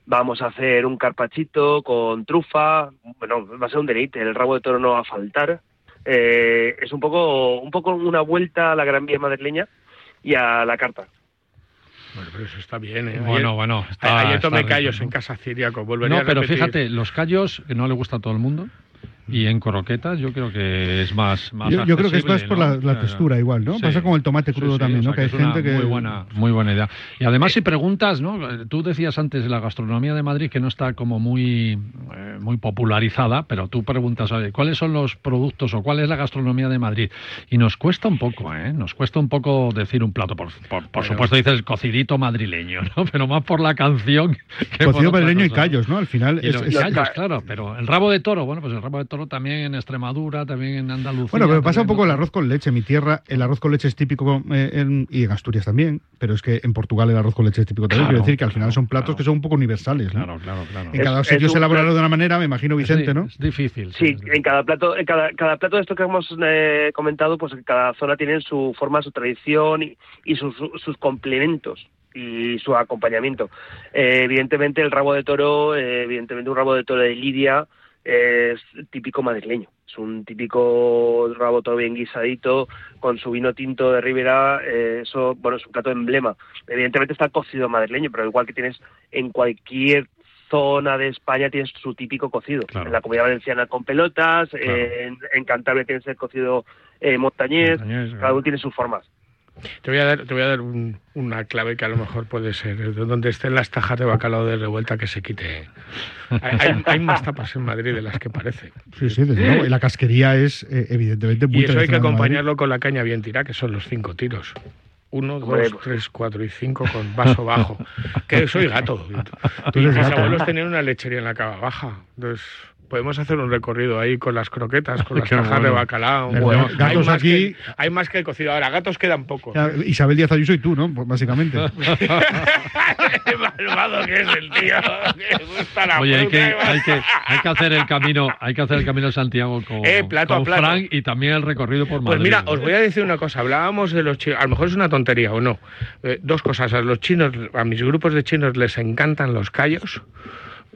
[SPEAKER 6] Vamos a hacer un carpachito con trufa. Bueno, va a ser un deleite. El rabo de toro no va a faltar. Eh, es un poco, un poco una vuelta a la Gran Vía madrileña y a la carta.
[SPEAKER 4] Bueno, pero eso está bien, ¿eh?
[SPEAKER 3] Bueno,
[SPEAKER 4] Ayer-
[SPEAKER 3] bueno. Está,
[SPEAKER 4] Ayer
[SPEAKER 3] está
[SPEAKER 4] tomé
[SPEAKER 3] rico,
[SPEAKER 4] callos
[SPEAKER 3] ¿no?
[SPEAKER 4] en casa ciriaco. Volvería
[SPEAKER 3] No,
[SPEAKER 4] a
[SPEAKER 3] pero fíjate, los callos que no le gusta a todo el mundo. Y en croquetas yo creo que es más, más
[SPEAKER 2] Yo, yo creo que esto es
[SPEAKER 3] accesible,
[SPEAKER 2] por
[SPEAKER 3] ¿no?
[SPEAKER 2] la, la textura igual, ¿no?
[SPEAKER 3] sí.
[SPEAKER 2] Pasa con el tomate
[SPEAKER 3] Sí,
[SPEAKER 2] crudo
[SPEAKER 3] sí,
[SPEAKER 2] también,
[SPEAKER 3] o sea,
[SPEAKER 2] ¿no? Que hay
[SPEAKER 3] es una
[SPEAKER 2] gente que...
[SPEAKER 3] Muy buena, muy buena idea. Y además, si preguntas, ¿no? Tú decías antes la gastronomía de Madrid que no está como muy, eh, muy popularizada, pero tú preguntas, oye, ¿cuáles son los productos o cuál es la gastronomía de Madrid? Y nos cuesta un poco, ¿eh? Nos cuesta un poco decir un plato. Por, por, por supuesto dices cocidito madrileño, ¿no? Pero más por la canción que
[SPEAKER 2] Cocido madrileño y callos, ¿no? Al final
[SPEAKER 3] Y
[SPEAKER 2] es,
[SPEAKER 3] los
[SPEAKER 2] es-
[SPEAKER 3] callos, claro, pero el rabo de toro, bueno, pues el rabo de toro también en Extremadura, también en Andalucía.
[SPEAKER 2] Bueno, pero pasa un poco el arroz con leche. En mi tierra el arroz con leche es típico eh, en- y en Asturias también, pero es que en Portugal el arroz con leche es típico también.
[SPEAKER 3] Claro,
[SPEAKER 2] Quiero decir que al final
[SPEAKER 3] claro,
[SPEAKER 2] son platos
[SPEAKER 3] claro.
[SPEAKER 2] que son un poco universales. ¿no?
[SPEAKER 3] Claro, claro, claro.
[SPEAKER 2] En cada sitio se
[SPEAKER 6] plato-
[SPEAKER 2] de una manera, me imagino Vicente,
[SPEAKER 3] Sí,
[SPEAKER 2] ¿no?
[SPEAKER 3] Es difícil.
[SPEAKER 6] Sí,
[SPEAKER 3] sí.
[SPEAKER 6] en cada plato, en cada, cada plato de esto que hemos eh, comentado, pues cada zona tiene su forma, su tradición y, y sus, sus complementos y su acompañamiento. Eh, evidentemente el rabo de toro, eh, evidentemente un rabo de toro de Lidia es típico madrileño. Es un típico rabo de toro bien guisadito con su vino tinto de Ribera. eh, eso, bueno, es un plato emblema. Evidentemente está cocido madrileño, pero igual que tienes en cualquier zona de España tienes su típico cocido.
[SPEAKER 3] Claro.
[SPEAKER 6] En la comunidad valenciana con pelotas, en, en Cantabria tienes el cocido eh, montañés,
[SPEAKER 3] Montañés,
[SPEAKER 6] cada uno tiene sus formas.
[SPEAKER 4] Te voy a dar, te voy a dar un- una clave que a lo mejor puede ser eh, de donde estén las tajas de bacalao de revuelta que se quite. Hay, hay- hay más tapas en Madrid de las que parece.
[SPEAKER 2] Sí, sí, desde luego. Y la casquería es eh, evidentemente muy
[SPEAKER 4] Y eso hay que acompañarlo con la caña bien tirada, que son los cinco tiros. Uno, dos,
[SPEAKER 6] pues-
[SPEAKER 4] tres, cuatro y cinco con vaso bajo. Que soy gato.
[SPEAKER 2] Tú
[SPEAKER 4] mis
[SPEAKER 2] gato,
[SPEAKER 4] abuelos tenían una lechería en la cava baja. Entonces, podemos hacer un recorrido ahí con las croquetas, con las
[SPEAKER 3] Qué
[SPEAKER 4] tajas de bacalao.
[SPEAKER 2] Pero
[SPEAKER 4] Bueno,
[SPEAKER 2] gatos
[SPEAKER 4] hay, más
[SPEAKER 2] aquí-
[SPEAKER 4] que, hay más que el cocido. Ahora, gatos quedan pocos.
[SPEAKER 2] Ya, Isabel Díaz Ayuso y tú, ¿no? Pues básicamente.
[SPEAKER 4] Qué malvado que es el tío. Gusta la
[SPEAKER 3] Oye, hay que, hay, que, hay que hacer el camino, hay que hacer el camino de Santiago con,
[SPEAKER 4] Eh, plato a
[SPEAKER 3] con
[SPEAKER 4] plato.
[SPEAKER 3] Frank y también el recorrido por Madrid.
[SPEAKER 4] Pues mira, os voy a decir una cosa. Hablábamos de los chinos. A lo mejor es una tontería o no. Eh, dos cosas. A los chinos, a mis grupos de chinos les encantan los callos.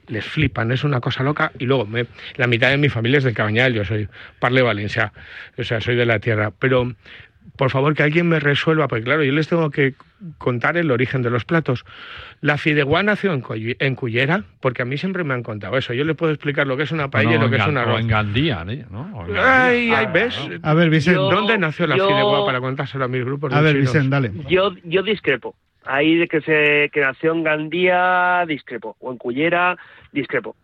[SPEAKER 4] Les flipan, es una cosa loca. Y luego, me- la mitad de mi familia es de Cabañal. Yo soy Parle Valencia. O sea, soy de la tierra. Pero, por favor, que alguien me resuelva. Porque, claro, yo les tengo que contar el origen de los platos. La fideuá nació en, en Cullera, porque a mí siempre me han contado eso. Yo le puedo explicar lo que es una paella y lo que
[SPEAKER 3] en
[SPEAKER 4] es un
[SPEAKER 3] Gan-
[SPEAKER 4] arroz.
[SPEAKER 3] O en Gandía, ¿eh? ¿no? O en Gandía.
[SPEAKER 4] Ay, ay,
[SPEAKER 6] Ah,
[SPEAKER 4] ¿ves?
[SPEAKER 2] A ver, Vicente.
[SPEAKER 4] ¿Dónde nació la
[SPEAKER 6] yo-
[SPEAKER 4] fideuá para contárselo a mis grupos de
[SPEAKER 2] A ver? Vicente, dale.
[SPEAKER 6] Yo, yo discrepo. Ahí de que se que nació en Gandía, discrepo, o en Cullera, discrepo.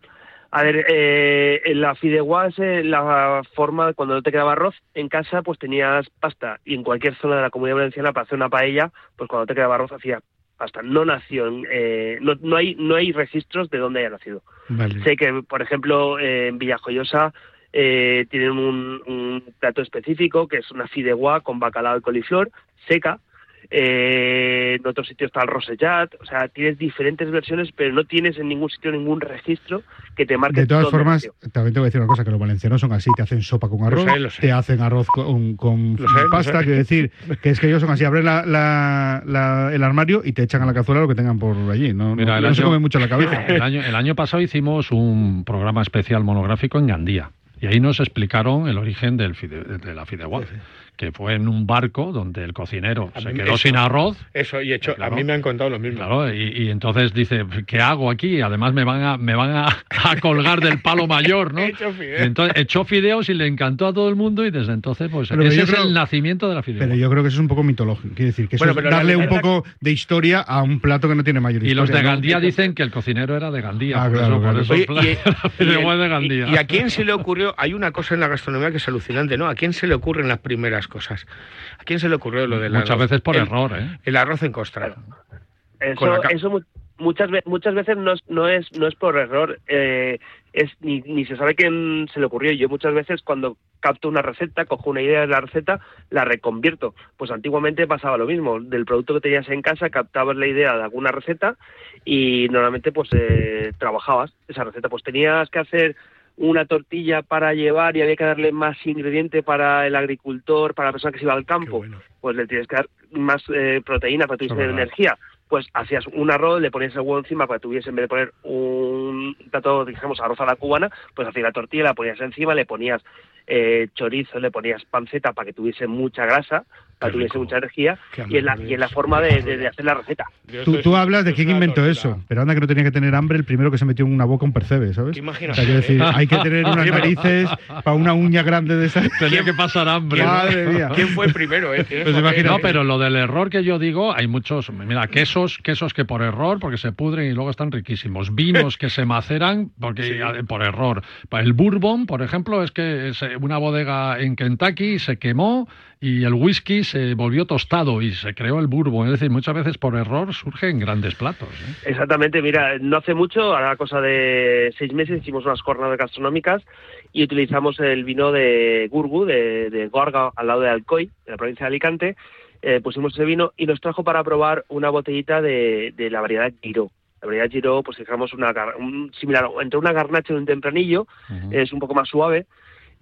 [SPEAKER 6] A ver, eh, en la fideuá es eh, la forma, cuando no te quedaba arroz en casa, pues tenías pasta. Y en cualquier zona de la comunidad valenciana, para hacer una paella, pues cuando te quedaba arroz hacías pasta. No nació, en- eh, no, no, hay, no hay registros de dónde haya nacido.
[SPEAKER 2] Vale.
[SPEAKER 6] Sé que, por ejemplo, eh, en Villajoyosa eh, tienen un, un plato específico que es una fideuá con bacalao y coliflor seca. Eh, en otro sitio está el rosellat. O sea, tienes diferentes versiones, pero no tienes en ningún sitio ningún registro que te marque
[SPEAKER 2] De todas formas, también te voy a decir una cosa, que los valencianos son así, te hacen sopa con arroz,
[SPEAKER 4] sé, lo sé.
[SPEAKER 2] te hacen arroz con,
[SPEAKER 4] sé,
[SPEAKER 2] pasta, quiero decir, que es que ellos son así, abren la- la- la- el armario y te echan a la cazuela lo que tengan por allí, no,
[SPEAKER 3] Mira,
[SPEAKER 2] no-
[SPEAKER 3] el
[SPEAKER 2] no se come mucho la cabeza.
[SPEAKER 3] El año, el año pasado hicimos un programa especial monográfico en Gandía y ahí nos explicaron el origen del fide- de la fideuá, que fue en un barco donde el cocinero
[SPEAKER 4] A
[SPEAKER 3] se quedó
[SPEAKER 4] eso-
[SPEAKER 3] sin arroz.
[SPEAKER 4] Eso, y hecho,
[SPEAKER 3] Claro.
[SPEAKER 4] a mí me han contado lo mismo.
[SPEAKER 3] Claro, y, y entonces dice, ¿qué hago aquí? Además me van a, me van a, a colgar del palo mayor, ¿no?
[SPEAKER 4] Hecho fideos.
[SPEAKER 3] Y entonces echó fideos y le encantó a todo el mundo y desde entonces, pues,
[SPEAKER 2] Pero
[SPEAKER 3] ese es
[SPEAKER 2] creo-
[SPEAKER 3] el nacimiento de la fideuá.
[SPEAKER 2] Pero yo creo que eso es un poco mitológico, quiero decir, que eso
[SPEAKER 4] Bueno,
[SPEAKER 2] es darle un poco de historia a un plato que no tiene mayor
[SPEAKER 3] Y
[SPEAKER 2] historia.
[SPEAKER 3] los de
[SPEAKER 2] ¿no?
[SPEAKER 3] Gandía dicen que el cocinero era de Gandía.
[SPEAKER 2] Ah,
[SPEAKER 3] por
[SPEAKER 2] claro,
[SPEAKER 3] eso, por
[SPEAKER 2] claro.
[SPEAKER 3] eso
[SPEAKER 4] Oye,
[SPEAKER 3] el de
[SPEAKER 4] y-
[SPEAKER 3] Gandía.
[SPEAKER 4] y a quién se le ocurrió? Hay una cosa en la gastronomía que es alucinante, ¿no? ¿A quién se le ocurren las primeras cosas? ¿A quién se le ocurrió lo del
[SPEAKER 3] Muchas
[SPEAKER 4] arroz?
[SPEAKER 3] veces por
[SPEAKER 4] el,
[SPEAKER 3] error, ¿eh?
[SPEAKER 4] El arroz en costra.
[SPEAKER 6] Eso, eso mu- muchas, ve- muchas veces no es, no es, no es por error, eh, es ni, ni se sabe quién se le ocurrió. Yo muchas veces cuando capto una receta, cojo una idea de la receta, la reconvierto. Pues antiguamente pasaba lo mismo, del producto que tenías en casa, captabas la idea de alguna receta y normalmente pues eh, trabajabas esa receta. Pues tenías que hacer una tortilla para llevar y había que darle más ingrediente para el agricultor, para la persona que se iba al campo
[SPEAKER 4] bueno.
[SPEAKER 6] pues le tienes que dar más eh, proteína para que tuviese energía. Pues hacías un arroz, le ponías el huevo encima para que tuviese, en vez de poner un plato, digamos, arroz a la cubana, pues hacías la tortilla, la ponías encima, le ponías eh, chorizo, le ponías panceta para que tuviese mucha grasa, para que tuviese mucha energía, y en la, y en la forma de, de- de hacer la receta.
[SPEAKER 2] Tú, tú hablas de quién inventó eso, pero anda que no tenía que tener hambre el primero que se metió en una boca un percebe, ¿sabes?
[SPEAKER 4] ¿Qué
[SPEAKER 2] O sea, decir, hay que tener unas narices para una uña grande de esas.
[SPEAKER 3] Tenía que pasar hambre.
[SPEAKER 2] Madre mía.
[SPEAKER 4] ¿Quién fue el primero? Eh?
[SPEAKER 2] Pues imagínate.
[SPEAKER 3] No, pero lo del error que yo digo, hay muchos, mira, quesos, quesos que por error, porque se pudren y luego están riquísimos. Vinos que se maceran porque a- por error. El bourbon, por ejemplo, es que es una bodega en Kentucky se quemó y el whisky se volvió tostado y se creó el bourbon. Es decir, muchas veces por error surgen grandes platos. ¿eh?
[SPEAKER 6] Exactamente, mira, no hace mucho, ahora cosa de seis meses, hicimos unas jornadas gastronómicas y utilizamos el vino de Gurgu, de, de Gorga, al lado de Alcoy, de la provincia de Alicante. Eh, pusimos ese vino y nos trajo para probar una botellita de, de la variedad Giro. La variedad Giro, pues digamos, una, un similar entre una garnacha y un tempranillo, es un poco más suave.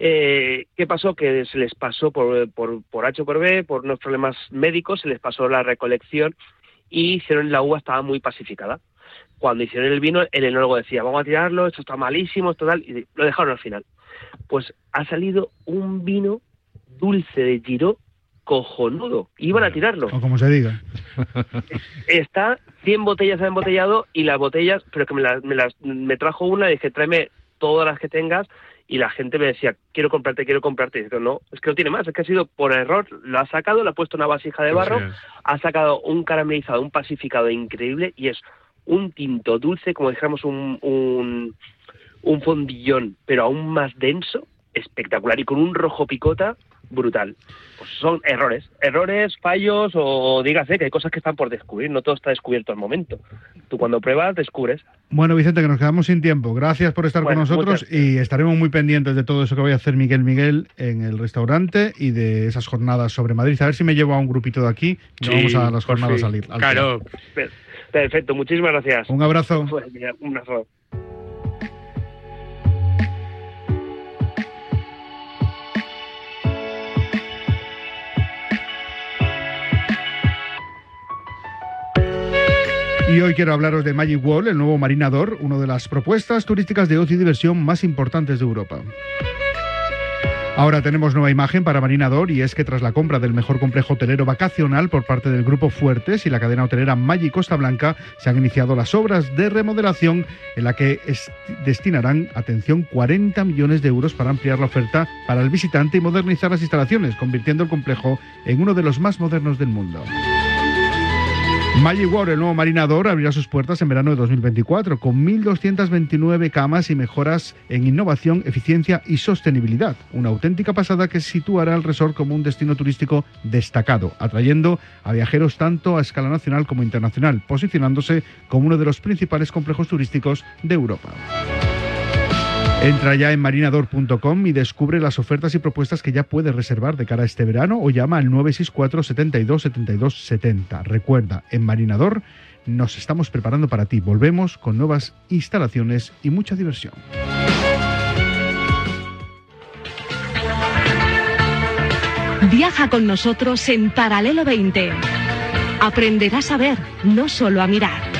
[SPEAKER 6] Eh, ¿Qué pasó? Que se les pasó por, por, por H o por B, por unos problemas médicos, se les pasó la recolección y hicieron la uva estaba muy pacificada. Cuando hicieron el vino, el enólogo decía, vamos a tirarlo, esto está malísimo, esto tal, y lo dejaron al final. Pues ha salido un vino dulce de Giro cojonudo. Iban a tirarlo.
[SPEAKER 2] O como se diga.
[SPEAKER 6] Está 100 botellas embotellado y las botellas, pero que me, las, me, las, me trajo una y dije, tráeme todas las que tengas y la gente me decía, quiero comprarte, quiero comprarte. Y digo, no, es que no tiene más, es que ha sido por error. Lo ha sacado, lo ha puesto una vasija de barro, ha sacado un caramelizado, un pacificado increíble y es un tinto dulce, como dijéramos un, un, un fondillón, pero aún más denso, espectacular y con un rojo picota brutal. Pues son errores, errores, fallos o dígase que hay cosas que están por descubrir, no todo está descubierto al momento. Tú cuando pruebas descubres.
[SPEAKER 2] Bueno, Vicente, que nos quedamos sin tiempo. Gracias por estar
[SPEAKER 6] Bueno,
[SPEAKER 2] con nosotros
[SPEAKER 6] muchas-
[SPEAKER 2] y estaremos muy pendientes de todo eso que vaya a hacer Miguel Miguel en el restaurante y de esas jornadas sobre Madrid. A ver si me llevo a un grupito de aquí y nos vamos a las jornadas a salir. al
[SPEAKER 4] Claro,
[SPEAKER 6] Per- Perfecto, muchísimas gracias.
[SPEAKER 2] Un abrazo.
[SPEAKER 6] Pues, mira, un abrazo.
[SPEAKER 2] Y hoy quiero hablaros de Magic Wall, el nuevo marinador, una de las propuestas turísticas de ocio y diversión más importantes de Europa. Ahora tenemos nueva imagen para Marinador y es que tras la compra del mejor complejo hotelero vacacional por parte del Grupo Fuertes y la cadena hotelera Magic Costa Blanca, se han iniciado las obras de remodelación en la que es- destinarán, atención, 40 millones de euros para ampliar la oferta para el visitante y modernizar las instalaciones, convirtiendo el complejo en uno de los más modernos del mundo. Magic World, el nuevo marinador, abrirá sus puertas en verano de 2024 con 1.229 camas y mejoras en innovación, eficiencia y sostenibilidad. Una auténtica pasada que situará al resort como un destino turístico destacado, atrayendo a viajeros tanto a escala nacional como internacional, posicionándose como uno de los principales complejos turísticos de Europa. Entra ya en marinador.com y descubre las ofertas y propuestas que ya puedes reservar de cara a este verano o llama al 964 72 72 70. Recuerda, en Marinador nos estamos preparando para ti. Volvemos con nuevas instalaciones y mucha diversión.
[SPEAKER 7] Viaja con nosotros en Paralelo 20. Aprenderás a ver, no solo a mirar.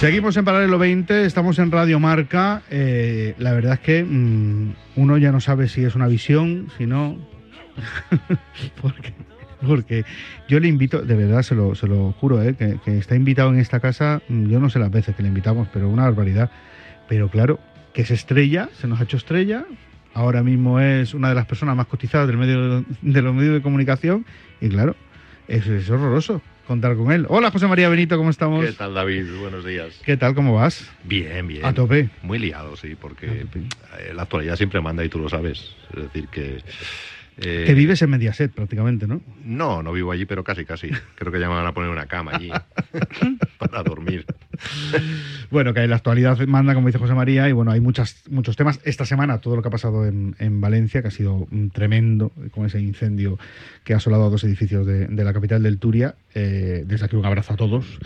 [SPEAKER 2] Seguimos en Paralelo 20, estamos en Radio Marca. Eh, la verdad es que mm, uno ya no sabe si es una visión, si no. porque, yo le invito, de verdad se lo, se lo juro, eh, que, está invitado en esta casa. mm, Yo no sé las veces que le invitamos, pero una barbaridad. Pero claro, que es estrella, se nos ha hecho estrella. Ahora mismo es una de las personas más cotizadas del medio, de los medios de comunicación. Y claro, es horroroso contar con él. Hola José María Benito, ¿cómo estamos?
[SPEAKER 8] ¿Qué tal, David? Buenos días.
[SPEAKER 2] ¿Qué tal? ¿Cómo vas?
[SPEAKER 8] Bien, bien.
[SPEAKER 2] A tope.
[SPEAKER 8] Muy liado, sí, porque eh, la actualidad siempre manda y tú lo sabes. Es decir, que... eh,
[SPEAKER 2] Que vives en Mediaset prácticamente, ¿no?
[SPEAKER 8] No, no vivo allí, pero casi, casi. Creo que ya me van a poner una cama allí para dormir.
[SPEAKER 2] Bueno, que la actualidad manda, como dice José María, y bueno, hay muchos temas. Esta semana, todo lo que ha pasado en, en Valencia, que ha sido tremendo, con ese incendio que ha asolado a dos edificios de, de la capital del Turia. Eh, desde aquí un abrazo a todos.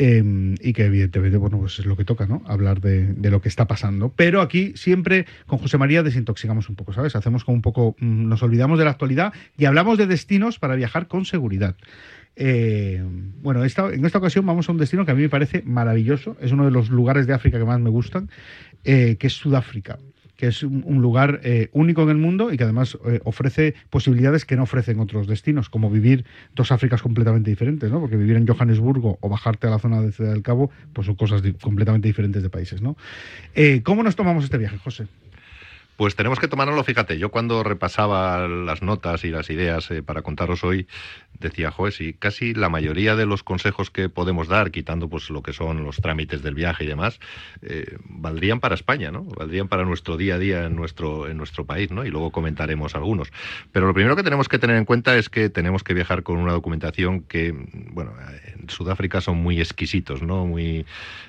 [SPEAKER 2] Eh, y que evidentemente, bueno, pues es lo que toca, ¿no? Hablar de, de lo que está pasando. Pero aquí siempre con José María desintoxicamos un poco, ¿sabes? Hacemos como un poco, mm, nos olvidamos de la actualidad y hablamos de destinos para viajar con seguridad. Eh, bueno, en esta ocasión vamos a un destino que a mí me parece maravilloso. Es uno de los lugares de África que más me gustan, eh, que es Sudáfrica que es un, lugar eh, único en el mundo y que además ofrece posibilidades que no ofrecen otros destinos, como vivir dos Áfricas completamente diferentes, ¿no? Porque vivir en Johannesburgo o bajarte a la zona de Ciudad del Cabo, pues son cosas completamente diferentes de países, ¿no? ¿Cómo nos tomamos este viaje, José?
[SPEAKER 8] Pues tenemos que tomárnoslo, fíjate, yo cuando repasaba las notas y las ideas eh, para contaros hoy, decía, sí, casi la mayoría de los consejos que podemos dar, quitando pues lo que son los trámites del viaje y demás, eh, valdrían para España, ¿no? Valdrían para nuestro día a día en nuestro, en nuestro país, ¿no? Y luego comentaremos algunos. Pero lo primero que tenemos que tener en cuenta es que tenemos que viajar con una documentación que, bueno, en Sudáfrica son muy exquisitos, ¿no? Muy,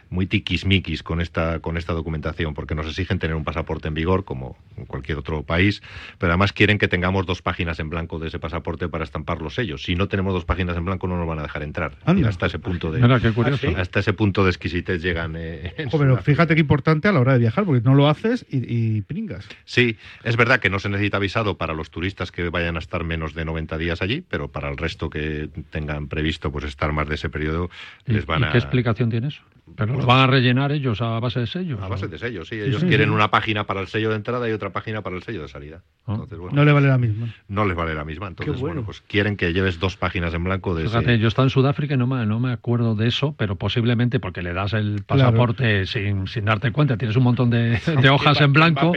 [SPEAKER 8] muy tiquismiquis con esta, con esta documentación, porque nos exigen tener un pasaporte en vigor, como en cualquier otro país, pero además quieren que tengamos dos páginas en blanco de ese pasaporte para estampar los sellos. Si no tenemos dos páginas en blanco, no nos van a dejar entrar.
[SPEAKER 2] Anda.
[SPEAKER 8] Hasta ese punto de,
[SPEAKER 3] Mira.
[SPEAKER 2] ¿Ah,
[SPEAKER 8] hasta ese punto de exquisitez llegan. eh, en
[SPEAKER 2] pero fíjate qué importante a la hora de viajar, porque no lo haces y, y pringas.
[SPEAKER 8] Sí, es verdad que no se necesita visado para los turistas que vayan a estar menos de 90 días allí, pero para el resto que tengan previsto pues estar más de ese periodo,
[SPEAKER 3] ¿Y,
[SPEAKER 8] les van
[SPEAKER 3] y
[SPEAKER 8] a...
[SPEAKER 3] qué explicación tiene eso? Pero lo van a rellenar ellos a base de sellos.
[SPEAKER 8] A base de sellos, sí. Ellos
[SPEAKER 2] sí,
[SPEAKER 8] quieren
[SPEAKER 2] sí.
[SPEAKER 8] una página para el sello de entrada y otra página para el sello de salida.
[SPEAKER 3] Ah.
[SPEAKER 8] Entonces, bueno,
[SPEAKER 2] No le vale la misma.
[SPEAKER 8] no les vale la misma. Entonces, bueno.
[SPEAKER 2] bueno.
[SPEAKER 8] pues quieren que lleves dos páginas en blanco de
[SPEAKER 3] Fíjate,
[SPEAKER 8] ese-
[SPEAKER 3] yo estaba en Sudáfrica y no me, no me acuerdo de eso, pero posiblemente porque le das el pasaporte sin, sin darte cuenta, tienes un montón de, de hojas
[SPEAKER 4] ¿Quién va-
[SPEAKER 3] en blanco,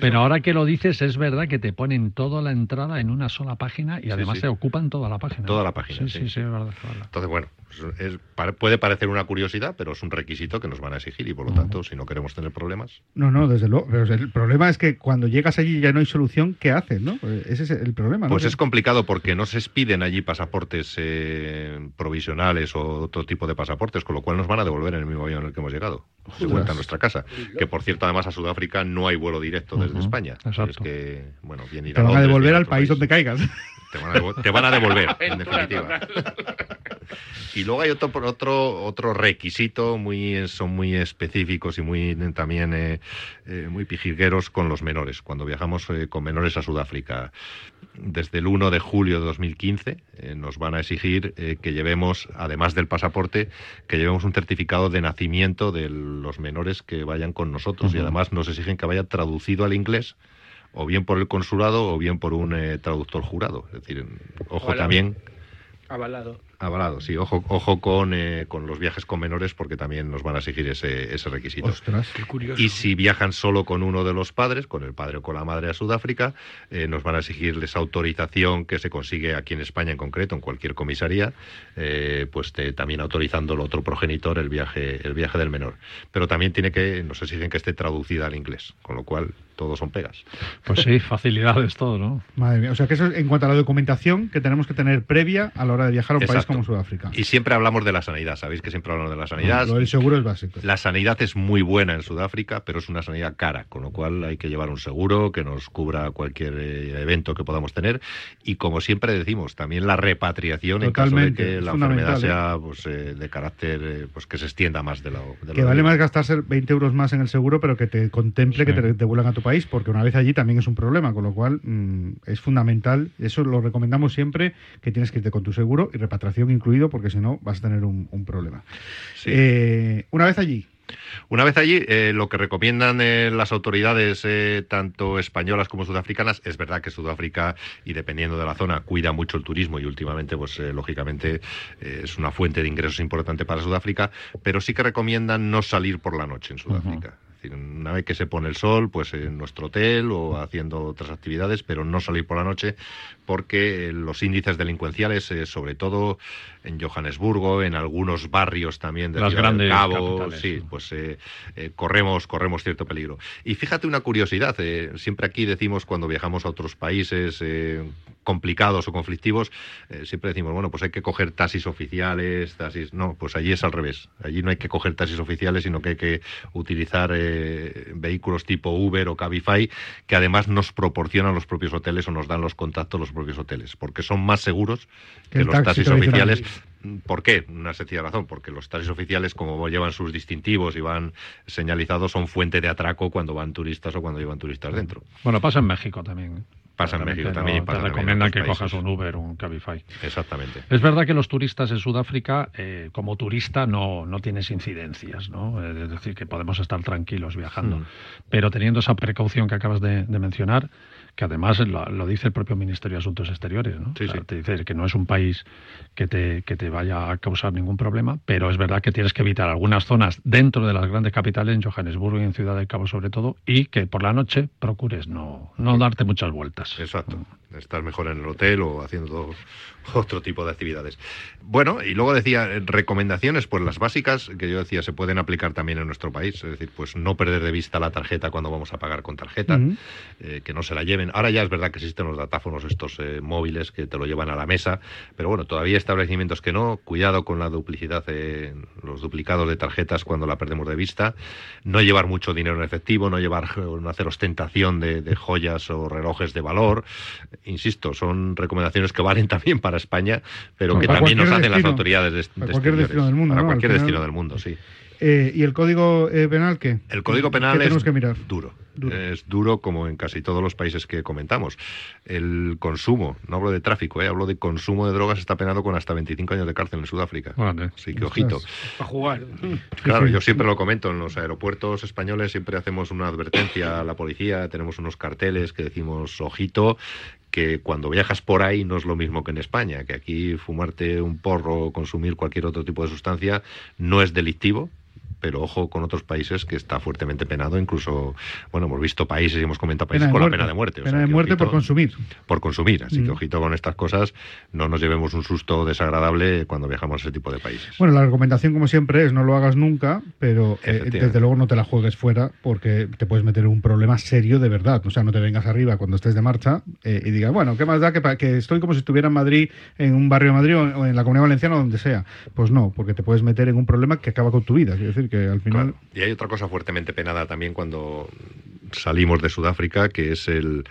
[SPEAKER 3] pero ahora que lo dices es verdad que te ponen toda la entrada en una sola página y además
[SPEAKER 8] sí.
[SPEAKER 3] te ocupan toda la página.
[SPEAKER 8] Toda la página,
[SPEAKER 3] Sí,
[SPEAKER 8] sí.
[SPEAKER 3] sí, sí, es verdad. es verdad.
[SPEAKER 8] Entonces, bueno, pues es- pare- puede parecer una curiosidad, pero es un requisito que nos van a exigir y por lo tanto, si no queremos tener problemas,
[SPEAKER 2] No, no, desde luego. Pero el problema es que cuando llegas allí ya no hay solución, ¿qué haces? ¿no? Pues Ese es el problema. ¿no?
[SPEAKER 8] Pues es complicado porque no se expiden allí pasaportes eh, provisionales o otro tipo de pasaportes, con lo cual nos van a devolver en el mismo avión en el que hemos llegado, de vuelta a nuestra casa. Que por cierto, además a Sudáfrica no hay vuelo directo desde España.
[SPEAKER 3] exacto.
[SPEAKER 8] Es que, bueno, bien ir
[SPEAKER 2] te van a devolver al país donde caigas.
[SPEAKER 8] Te van a, devo- te van a devolver, en definitiva.
[SPEAKER 4] total.
[SPEAKER 8] Y luego hay otro otro otro requisito muy son muy específicos y muy también eh, eh, muy pijigueros con los menores. Cuando viajamos eh, con menores a Sudáfrica, desde el 1 de julio de 2015 eh, nos van a exigir eh, que llevemos, además del pasaporte, que llevemos un certificado de nacimiento de los menores que vayan con nosotros y además nos exigen que vaya traducido al inglés o bien por el consulado o bien por un traductor jurado. Es decir, ojo también
[SPEAKER 4] Avalado.
[SPEAKER 8] Avalado, sí. Ojo, ojo con, eh, con los viajes con menores porque también nos van a exigir ese, ese requisito.
[SPEAKER 2] Ostras.
[SPEAKER 4] Qué curioso.
[SPEAKER 8] Y si viajan solo con uno de los padres, con el padre o con la madre a Sudáfrica, eh, nos van a exigirles autorización que se consigue aquí en España en concreto, en cualquier comisaría, eh, pues te- también autorizando el otro progenitor el viaje, el viaje del menor. Pero también tiene que, nos exigen que esté traducida al inglés, con lo cual todos son pegas.
[SPEAKER 3] Pues sí, facilidades todo, ¿no?
[SPEAKER 2] Madre mía. O sea que eso es en cuanto a la documentación que tenemos que tener previa a la hora de viajar a un país como Sudáfrica.
[SPEAKER 8] Y siempre hablamos de la sanidad, sabéis que siempre hablamos de la sanidad.
[SPEAKER 2] Lo del seguro es básico.
[SPEAKER 8] La sanidad es muy buena en Sudáfrica, pero es una sanidad cara, con lo cual hay que llevar un seguro que nos cubra cualquier eh, evento que podamos tener. Y como siempre decimos, también la repatriación en caso de
[SPEAKER 2] Totalmente,
[SPEAKER 8] que la enfermedad
[SPEAKER 2] fundamental,
[SPEAKER 8] sea pues, eh, de carácter eh, pues que se extienda más de lo, de lo
[SPEAKER 2] Que vale más gastarse 20 euros más en el seguro, pero que te contemple que te devuelvan a tu país, porque una vez allí también es un problema, con lo cual mm, es fundamental. Eso lo recomendamos siempre, que tienes que irte con tu seguro y repatriación incluido, porque si no vas a tener un, un problema.
[SPEAKER 8] Sí.
[SPEAKER 2] Eh, una vez allí,
[SPEAKER 8] Una vez allí, eh, lo que recomiendan eh, las autoridades, eh, tanto españolas como sudafricanas, es verdad que Sudáfrica, y dependiendo de la zona, cuida mucho el turismo y últimamente, pues lógicamente, es una fuente de ingresos importante para Sudáfrica, pero sí que recomiendan no salir por la noche en Sudáfrica. Una vez que se pone el sol, pues en nuestro hotel o haciendo otras actividades, pero no salir por la noche porque eh, los índices delincuenciales, eh, sobre todo en Johannesburgo, en algunos barrios también de
[SPEAKER 3] Las
[SPEAKER 8] Ciudad del Cabo,
[SPEAKER 3] capitales,
[SPEAKER 8] sí, pues eh, eh, corremos, corremos cierto peligro. Y fíjate una curiosidad, eh, siempre aquí decimos cuando viajamos a otros países eh, complicados o conflictivos, eh, siempre decimos, bueno, pues hay que coger taxis oficiales, taxis... No, pues allí es al revés. Allí no hay que coger taxis oficiales, sino que hay que utilizar eh, vehículos tipo Uber o Cabify, que además nos proporcionan los propios hoteles o nos dan los contactos los propios hoteles, porque son más seguros
[SPEAKER 2] Que el
[SPEAKER 8] los
[SPEAKER 2] taxi
[SPEAKER 8] taxis oficiales. ¿Por qué? Una sencilla razón, porque los taxis oficiales, como llevan sus distintivos y van señalizados, son fuente de atraco cuando van turistas o cuando llevan turistas dentro.
[SPEAKER 3] Bueno, pasa en México también.
[SPEAKER 8] Pasa en México también y
[SPEAKER 3] Te
[SPEAKER 8] pasa
[SPEAKER 3] recomiendan que cojas un Uber o un Cabify.
[SPEAKER 8] Exactamente.
[SPEAKER 3] Es verdad que los turistas en Sudáfrica, eh, como turista, no, no tienes incidencias, ¿no? Eh, Es decir, que podemos estar tranquilos viajando.
[SPEAKER 8] Mm.
[SPEAKER 3] Pero teniendo esa precaución que acabas de, de mencionar, que además lo, lo dice el propio Ministerio de Asuntos Exteriores, ¿no?
[SPEAKER 8] Sí,
[SPEAKER 3] O sea,
[SPEAKER 8] sí.
[SPEAKER 3] Te dice que no es un país que te, que te vaya a causar ningún problema, pero es verdad que tienes que evitar algunas zonas dentro de las grandes capitales, en Johannesburgo y en Ciudad del Cabo sobre todo, y que por la noche procures no, no darte muchas vueltas.
[SPEAKER 8] Exacto. Estás mejor en el hotel o haciendo otro tipo de actividades. Bueno, y luego decía, eh, recomendaciones, pues las básicas que yo decía se pueden aplicar también en nuestro país. Es decir, pues no perder de vista la tarjeta cuando vamos a pagar con tarjeta, eh, que no se la lleven. Ahora ya es verdad que existen los datáfonos estos eh, móviles que te lo llevan a la mesa, pero bueno, todavía hay establecimientos que no. Cuidado con la duplicidad, eh, los duplicados de tarjetas cuando la perdemos de vista. No llevar mucho dinero en efectivo, no llevar, no hacer ostentación de, de joyas o relojes de valor. Insisto, son recomendaciones que valen también para España, pero que también nos hacen las autoridades de,
[SPEAKER 2] Para
[SPEAKER 8] de
[SPEAKER 2] cualquier destino del mundo,
[SPEAKER 8] Para cualquier
[SPEAKER 2] final-
[SPEAKER 8] destino del mundo, sí.
[SPEAKER 2] Eh, ¿Y el código eh, penal qué?
[SPEAKER 8] El código
[SPEAKER 2] ¿Qué
[SPEAKER 8] penal es
[SPEAKER 2] tenemos que mirar?
[SPEAKER 8] duro.
[SPEAKER 2] Duro.
[SPEAKER 8] Es duro como en casi todos los países que comentamos. El consumo, no hablo de tráfico, ¿eh? hablo de consumo de drogas, está penado con hasta 25 años de cárcel en Sudáfrica. Así que ojito.
[SPEAKER 4] Para jugar.
[SPEAKER 8] Claro, yo siempre lo comento, en los aeropuertos españoles siempre hacemos una advertencia a la policía, tenemos unos carteles que decimos, ojito, que cuando viajas por ahí no es lo mismo que en España, que aquí fumarte un porro o consumir cualquier otro tipo de sustancia no es delictivo, pero ojo con otros países que está fuertemente penado, incluso, bueno, hemos visto países y hemos comentado países con la pena de muerte. o
[SPEAKER 2] Pena
[SPEAKER 8] sea
[SPEAKER 2] de
[SPEAKER 8] que
[SPEAKER 2] muerte por consumir.
[SPEAKER 8] por consumir, así que
[SPEAKER 2] Mm.
[SPEAKER 8] ojito con estas cosas, no nos llevemos un susto desagradable cuando viajamos a ese tipo de países.
[SPEAKER 2] Bueno, la recomendación, como siempre, es no lo hagas nunca, pero eh, desde luego no te la juegues fuera porque te puedes meter en un problema serio de verdad. O sea, no te vengas arriba cuando estés de marcha eh, y digas, bueno, ¿qué más da que, que estoy como si estuviera en Madrid, en un barrio de Madrid o en la Comunidad Valenciana o donde sea? Pues no, porque te puedes meter en un problema que acaba con tu vida. Quiero decir
[SPEAKER 8] Y hay otra cosa fuertemente penada también cuando salimos de Sudáfrica, que es el,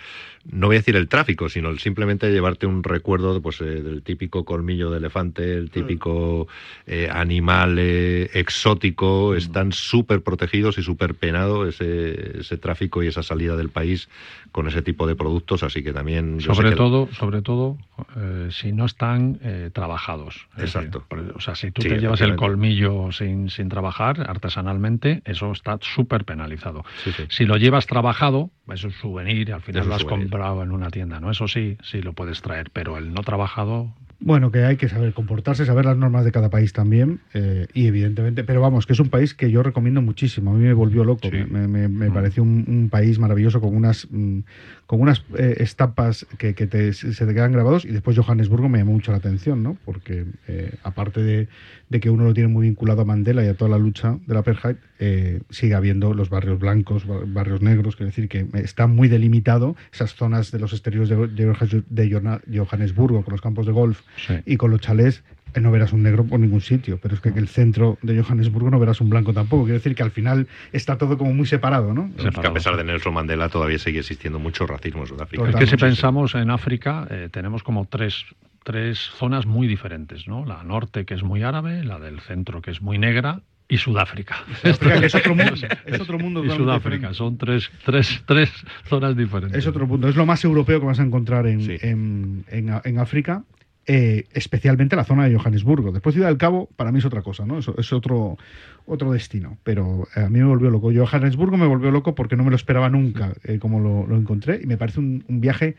[SPEAKER 8] no voy a decir el tráfico, sino el simplemente llevarte un recuerdo pues, eh, del típico colmillo de elefante, el típico eh, animal eh, exótico. Están súper protegidos y súper penado ese, ese tráfico y esa salida del país con ese tipo de productos, así que también... yo sé
[SPEAKER 3] Sobre
[SPEAKER 8] que-
[SPEAKER 3] todo, sobre todo eh, si no están eh, trabajados. Es
[SPEAKER 8] Exacto.
[SPEAKER 3] decir, o sea, si tú
[SPEAKER 8] Sí,
[SPEAKER 3] te llevas el colmillo sin, sin trabajar artesanalmente, eso está súper penalizado.
[SPEAKER 8] Sí, sí.
[SPEAKER 3] Si lo llevas trabajado, es un souvenir y al final lo has
[SPEAKER 8] souvenir.
[SPEAKER 3] Comprado en una tienda, ¿no? Eso sí, sí lo puedes traer, pero el no trabajado,
[SPEAKER 2] Bueno, que hay que saber comportarse, saber las normas de cada país también, eh, y evidentemente, pero vamos, que es un país que yo recomiendo muchísimo. A mí me volvió loco,
[SPEAKER 3] Sí.
[SPEAKER 2] me, me- me
[SPEAKER 3] Mm.
[SPEAKER 2] pareció un, un país maravilloso con unas mm, con unas eh, estampas que, que te- se te quedan grabados. Y después Johannesburgo me llamó mucho la atención, ¿no? Porque eh, aparte de, de que uno lo tiene muy vinculado a Mandela y a toda la lucha de la apartheid, eh, sigue habiendo los barrios blancos, ba- barrios negros, quiero decir que está muy delimitado esas zonas de los exteriores de, Johannesburgo, con los campos de golf
[SPEAKER 3] sí.
[SPEAKER 2] y con los chalés eh, no verás un negro por ningún sitio, pero es que en el centro de Johannesburgo no verás un blanco tampoco. Quiero decir que al final está todo como muy separado, ¿no?
[SPEAKER 8] que a pesar de Nelson Mandela todavía sigue existiendo mucho racismo en Sudáfrica.
[SPEAKER 3] Es que si pensamos en África, eh, tenemos como tres, tres zonas muy diferentes, ¿no? La norte, que es muy árabe, la del centro, que es muy negra, y Sudáfrica.
[SPEAKER 2] Sudáfrica, que es otro mundo, es otro mundo
[SPEAKER 3] Y Sudáfrica,
[SPEAKER 2] diferente.
[SPEAKER 3] son tres, tres, tres zonas diferentes.
[SPEAKER 2] Es otro punto. Es lo más europeo que vas a encontrar en, en, en- en África, eh, especialmente la zona de Johannesburgo. Después Ciudad del Cabo, para mí es otra cosa, ¿no? Es, es otro, otro destino. Pero eh, a mí me volvió loco. Johannesburgo me volvió loco porque no me lo esperaba nunca eh, como lo, lo encontré. Y me parece un, un viaje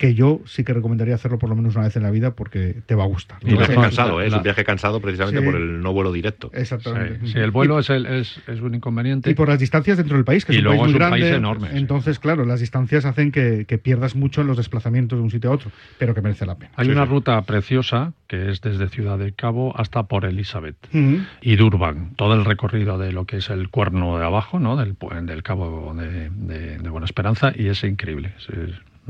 [SPEAKER 2] que yo sí que recomendaría hacerlo por lo menos una vez en la vida porque te va a gustar.
[SPEAKER 8] Y un viaje cansado, ¿eh? es un viaje cansado precisamente
[SPEAKER 2] Sí.
[SPEAKER 8] por el no vuelo directo.
[SPEAKER 2] Exactamente.
[SPEAKER 3] Sí, el vuelo es, el, es, es un inconveniente.
[SPEAKER 2] Y por las distancias dentro del país, que
[SPEAKER 3] Y
[SPEAKER 2] es un
[SPEAKER 3] luego
[SPEAKER 2] país muy
[SPEAKER 3] es un
[SPEAKER 2] grande.
[SPEAKER 3] país enorme, sí.
[SPEAKER 2] Entonces, claro, las distancias hacen que, que pierdas mucho en los desplazamientos de un sitio a otro, pero que merece la pena.
[SPEAKER 3] Hay una ruta preciosa que es desde Ciudad del Cabo hasta por Elizabeth y Durban. Todo el recorrido de lo que es el cuerno de abajo, ¿no? Del, del Cabo de, de- de Buena Esperanza y es increíble. Es,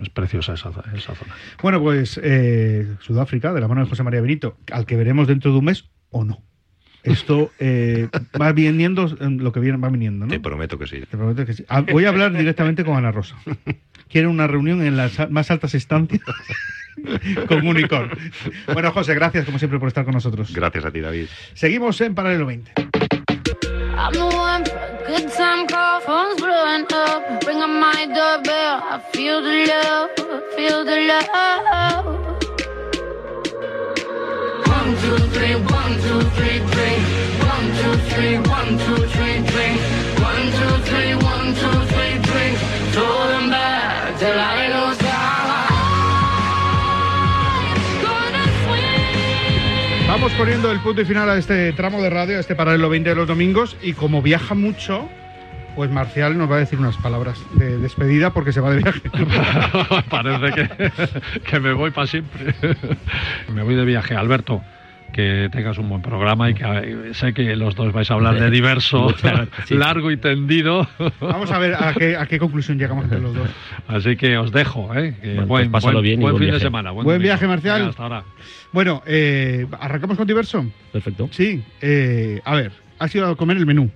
[SPEAKER 3] es- preciosa esa, esa zona.
[SPEAKER 2] Bueno, pues eh, Sudáfrica, de la mano de José María Benito, al que veremos dentro de un mes o no. Esto eh, va viniendo en lo que viene, va viniendo, ¿no?
[SPEAKER 8] Te prometo que sí.
[SPEAKER 2] Te prometo que sí. Ah, voy a hablar directamente con Ana Rosa. Quiere una reunión en las más altas instancias con Unicorn. Bueno, José, gracias como siempre por estar con nosotros.
[SPEAKER 8] Gracias a ti, David.
[SPEAKER 2] Seguimos en Paralelo 20.
[SPEAKER 9] I'm the one for a good time call, phone's blowing up. Ring on my doorbell. I feel the love, feel the love. One, two, three, one, two, three, three. One, two, three, one, two, three, three. One, two, three, one, two, three, three. Throw them back till I lose
[SPEAKER 2] Vamos poniendo el punto y final a este tramo de radio, a este paralelo 20 de los domingos. Y como viaja mucho, pues Marcial nos va a decir unas palabras de despedida porque se va de viaje.
[SPEAKER 3] Parece que, que me voy para siempre. me voy de viaje. Alberto, que tengas un buen programa y que eh, sé que los dos vais a hablar de diverso,
[SPEAKER 10] sí.
[SPEAKER 3] largo y tendido.
[SPEAKER 2] Vamos a ver a qué, a qué conclusión llegamos entre los dos.
[SPEAKER 3] Así que os dejo. ¿eh?
[SPEAKER 10] Bueno,
[SPEAKER 3] buen
[SPEAKER 10] pues pásalo
[SPEAKER 3] buen-
[SPEAKER 10] bien y
[SPEAKER 3] buen
[SPEAKER 10] buen
[SPEAKER 3] fin de semana.
[SPEAKER 2] Buen,
[SPEAKER 3] domingo.
[SPEAKER 2] viaje, Marcial.
[SPEAKER 3] Venga, hasta ahora.
[SPEAKER 2] Bueno, eh, ¿arrancamos con diverso?
[SPEAKER 10] Perfecto.
[SPEAKER 2] Sí. eh, a ver, has ido a comer el menú.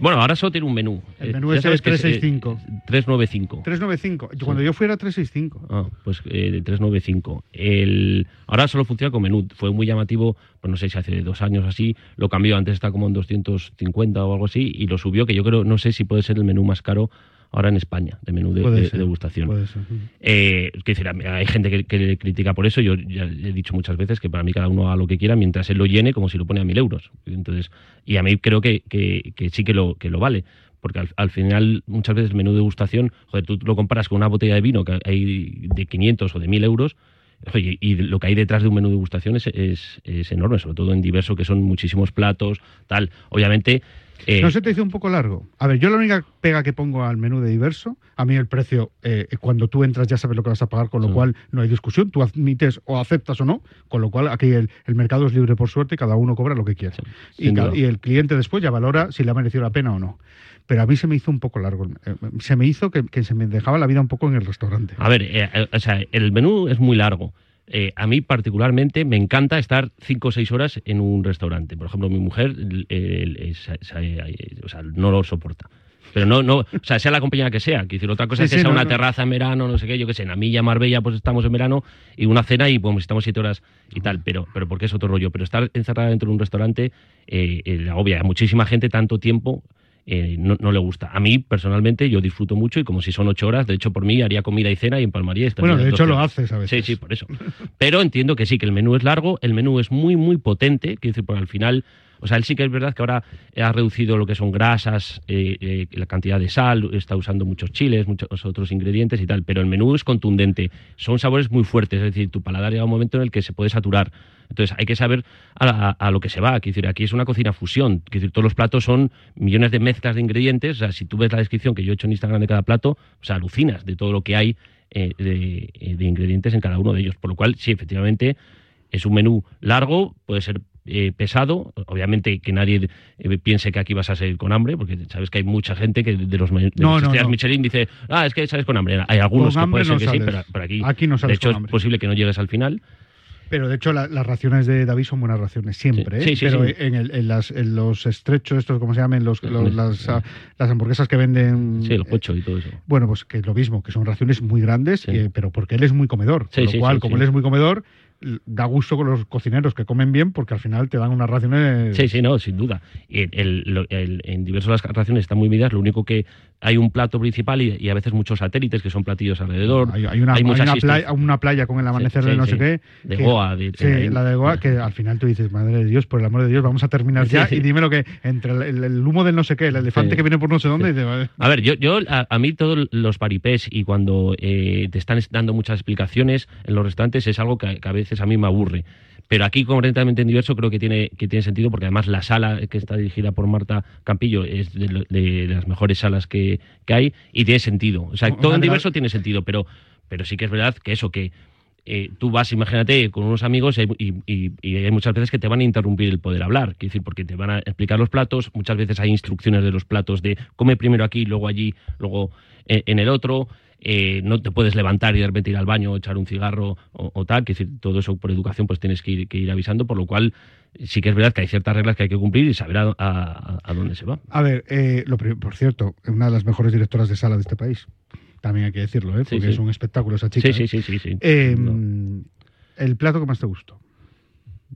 [SPEAKER 10] Bueno, ahora solo tiene un menú.
[SPEAKER 2] El
[SPEAKER 10] Eh,
[SPEAKER 2] menú es
[SPEAKER 10] sabes
[SPEAKER 2] el
[SPEAKER 10] que es, eh,
[SPEAKER 2] 365.
[SPEAKER 10] 395.
[SPEAKER 2] 395. Yo Cuando yo fui era 365.
[SPEAKER 10] Ah, pues eh, de 395. El, ahora solo funciona con menú. Fue muy llamativo, pues no sé si hace dos años así, lo cambió, antes está como en 250 o algo así, y lo subió, que yo creo, no sé si puede ser el menú más caro ahora en España, de menú de,
[SPEAKER 2] Puede
[SPEAKER 10] de-
[SPEAKER 2] ser,
[SPEAKER 10] degustación.
[SPEAKER 2] puede ser.
[SPEAKER 10] Eh, es decir, hay gente que, que le critica por eso. Yo ya he dicho muchas veces que para mí cada uno haga lo que quiera mientras él lo llene como si lo pone a mil euros. Entonces, y a mí creo que, que- que sí que lo, que lo vale. Porque al, al final, muchas veces el menú de degustación, joder, tú lo comparas con una botella de vino que hay de 500 o de 1000 euros. oye, y lo que hay detrás de un menú de degustación es, es- es enorme, sobre todo en diverso, que son muchísimos platos, tal. Obviamente. Eh,
[SPEAKER 2] ¿No se te hizo un poco largo? A ver, yo la única pega que pongo al menú de diverso, a mí el precio, eh, cuando tú entras ya sabes lo que vas a pagar, con lo cual no hay discusión, tú admites o aceptas o no, con lo cual aquí el, el mercado es libre por suerte y cada uno cobra lo que quiere. y, el cliente después ya valora si le ha merecido la pena o no. Pero a mí se me hizo un poco largo. eh, Se me hizo que, que se me dejaba la vida un poco en el restaurante.
[SPEAKER 10] A ver, o sea, el menú es muy largo. Eh, a mí particularmente me encanta estar cinco o seis horas en un restaurante. Por ejemplo, mi mujer es- es- eh, o sea, no lo soporta. Pero no, no, o sea, sea la compañía que sea. Quiero decir, otra cosa
[SPEAKER 2] Sí,
[SPEAKER 10] es que
[SPEAKER 2] sí,
[SPEAKER 10] sea
[SPEAKER 2] no,
[SPEAKER 10] una
[SPEAKER 2] no.
[SPEAKER 10] terraza en verano, no sé qué, yo qué sé, en Amilla, Marbella, pues estamos en verano, y una cena y pues estamos siete horas y tal, pero, pero porque es otro rollo. Pero estar encerrada dentro de un restaurante eh, eh, la agobia. A muchísima gente tanto tiempo eh, no, no le gusta. A mí, personalmente, yo disfruto mucho y como si son ocho horas, de hecho, por mí haría comida y cena y empalmaría.
[SPEAKER 2] Bueno, de hecho
[SPEAKER 10] 12
[SPEAKER 2] lo haces a veces.
[SPEAKER 10] Sí, sí, por eso. Pero entiendo que sí, que el menú es largo, el menú es muy, muy potente, quiero decir, porque al final, o sea, él sí que es verdad que ahora ha reducido lo que son grasas, eh, eh, la cantidad de sal, está usando muchos chiles, muchos otros ingredientes y tal, pero el menú es contundente, son sabores muy fuertes, es decir, tu paladar llega a un momento en el que se puede saturar. Entonces hay que saber a, lo que se va. Decir, aquí es una cocina fusión. Quiero decir, todos los platos son millones de mezclas de ingredientes. O sea, si tú ves la descripción que yo he hecho en Instagram de cada plato, o sea, alucinas de todo lo que hay eh, eh, de ingredientes en cada uno de ellos. Por lo cual, sí, efectivamente, es un menú largo, puede ser eh, pesado. Obviamente que nadie eh, piense que aquí vas a salir con hambre, porque sabes que hay mucha gente que de los, de
[SPEAKER 2] No, no, no.
[SPEAKER 10] Michelin dice, ah, es que sales con hambre. Hay algunos
[SPEAKER 2] Con
[SPEAKER 10] que puede ser que sí, pero, pero aquí,
[SPEAKER 2] Aquí no
[SPEAKER 10] de hecho,
[SPEAKER 2] con
[SPEAKER 10] es
[SPEAKER 2] hambre.
[SPEAKER 10] posible que no llegues al final.
[SPEAKER 2] Pero de hecho la- las raciones de David son buenas raciones siempre, ¿eh?
[SPEAKER 10] Sí, sí,
[SPEAKER 2] pero
[SPEAKER 10] sí.
[SPEAKER 2] En, el- en las- en los estrechos, estos como se llaman, los, los- las, ah, las hamburguesas que venden...
[SPEAKER 10] Sí, el pocho y todo eso.
[SPEAKER 2] Bueno, pues que es lo mismo, que son raciones muy grandes, eh, pero porque él es muy comedor.
[SPEAKER 10] Sí,
[SPEAKER 2] con lo
[SPEAKER 10] sí,
[SPEAKER 2] cual,
[SPEAKER 10] sí,
[SPEAKER 2] como
[SPEAKER 10] sí.
[SPEAKER 2] él es muy comedor, da gusto con los cocineros que comen bien porque al final te dan unas raciones...
[SPEAKER 10] Sí, sí, no, sin duda. El- el- en diversas raciones están muy medidas, lo único que hay un plato principal y, y a veces muchos satélites que son platillos alrededor.
[SPEAKER 2] Hay, hay una, hay una playa, una playa con el amanecer
[SPEAKER 10] Sí,
[SPEAKER 2] de no
[SPEAKER 10] sí,
[SPEAKER 2] sé qué.
[SPEAKER 10] de
[SPEAKER 2] que-
[SPEAKER 10] Goa, de-
[SPEAKER 2] sí, la de Goa, que al final tú dices, madre de Dios, por el amor de Dios, vamos a terminar ya. Y dime lo que, entre el, el- el humo del no sé qué, el elefante que viene por no sé dónde, y dices, "Vale".
[SPEAKER 10] A ver, yo, yo a, a mí todos los paripés y cuando eh, te están dando muchas explicaciones en los restaurantes es algo que, que a veces a mí me aburre. Pero aquí, concretamente en Diverso, creo que tiene, que tiene sentido porque además la sala que está dirigida por Marta Campillo es de, lo- de las mejores salas que, que hay y tiene sentido. O sea, todo en Diverso tiene sentido, pero, pero sí que es verdad que eso, que eh, tú vas, imagínate, con unos amigos y, hay- y- y- y hay muchas veces que te van a interrumpir el poder hablar, quiero decir, porque te van a explicar los platos, muchas veces hay instrucciones de los platos de come primero aquí, luego allí, luego eh, en el otro, eh, no te puedes levantar y de repente ir al baño, echar un cigarro o, o tal, que decir, todo eso por educación pues tienes que ir, que ir avisando, por lo cual sí que es verdad que hay ciertas reglas que hay que cumplir y saber a, a- a dónde se va.
[SPEAKER 2] A ver, eh, lo por cierto, una de las mejores directoras de sala de este país. También hay que decirlo, ¿eh? Porque
[SPEAKER 10] sí.
[SPEAKER 2] es un espectáculo esa chica.
[SPEAKER 10] Sí,
[SPEAKER 2] ¿eh?
[SPEAKER 10] sí, sí, sí.
[SPEAKER 2] Eh, El plato que más te gustó.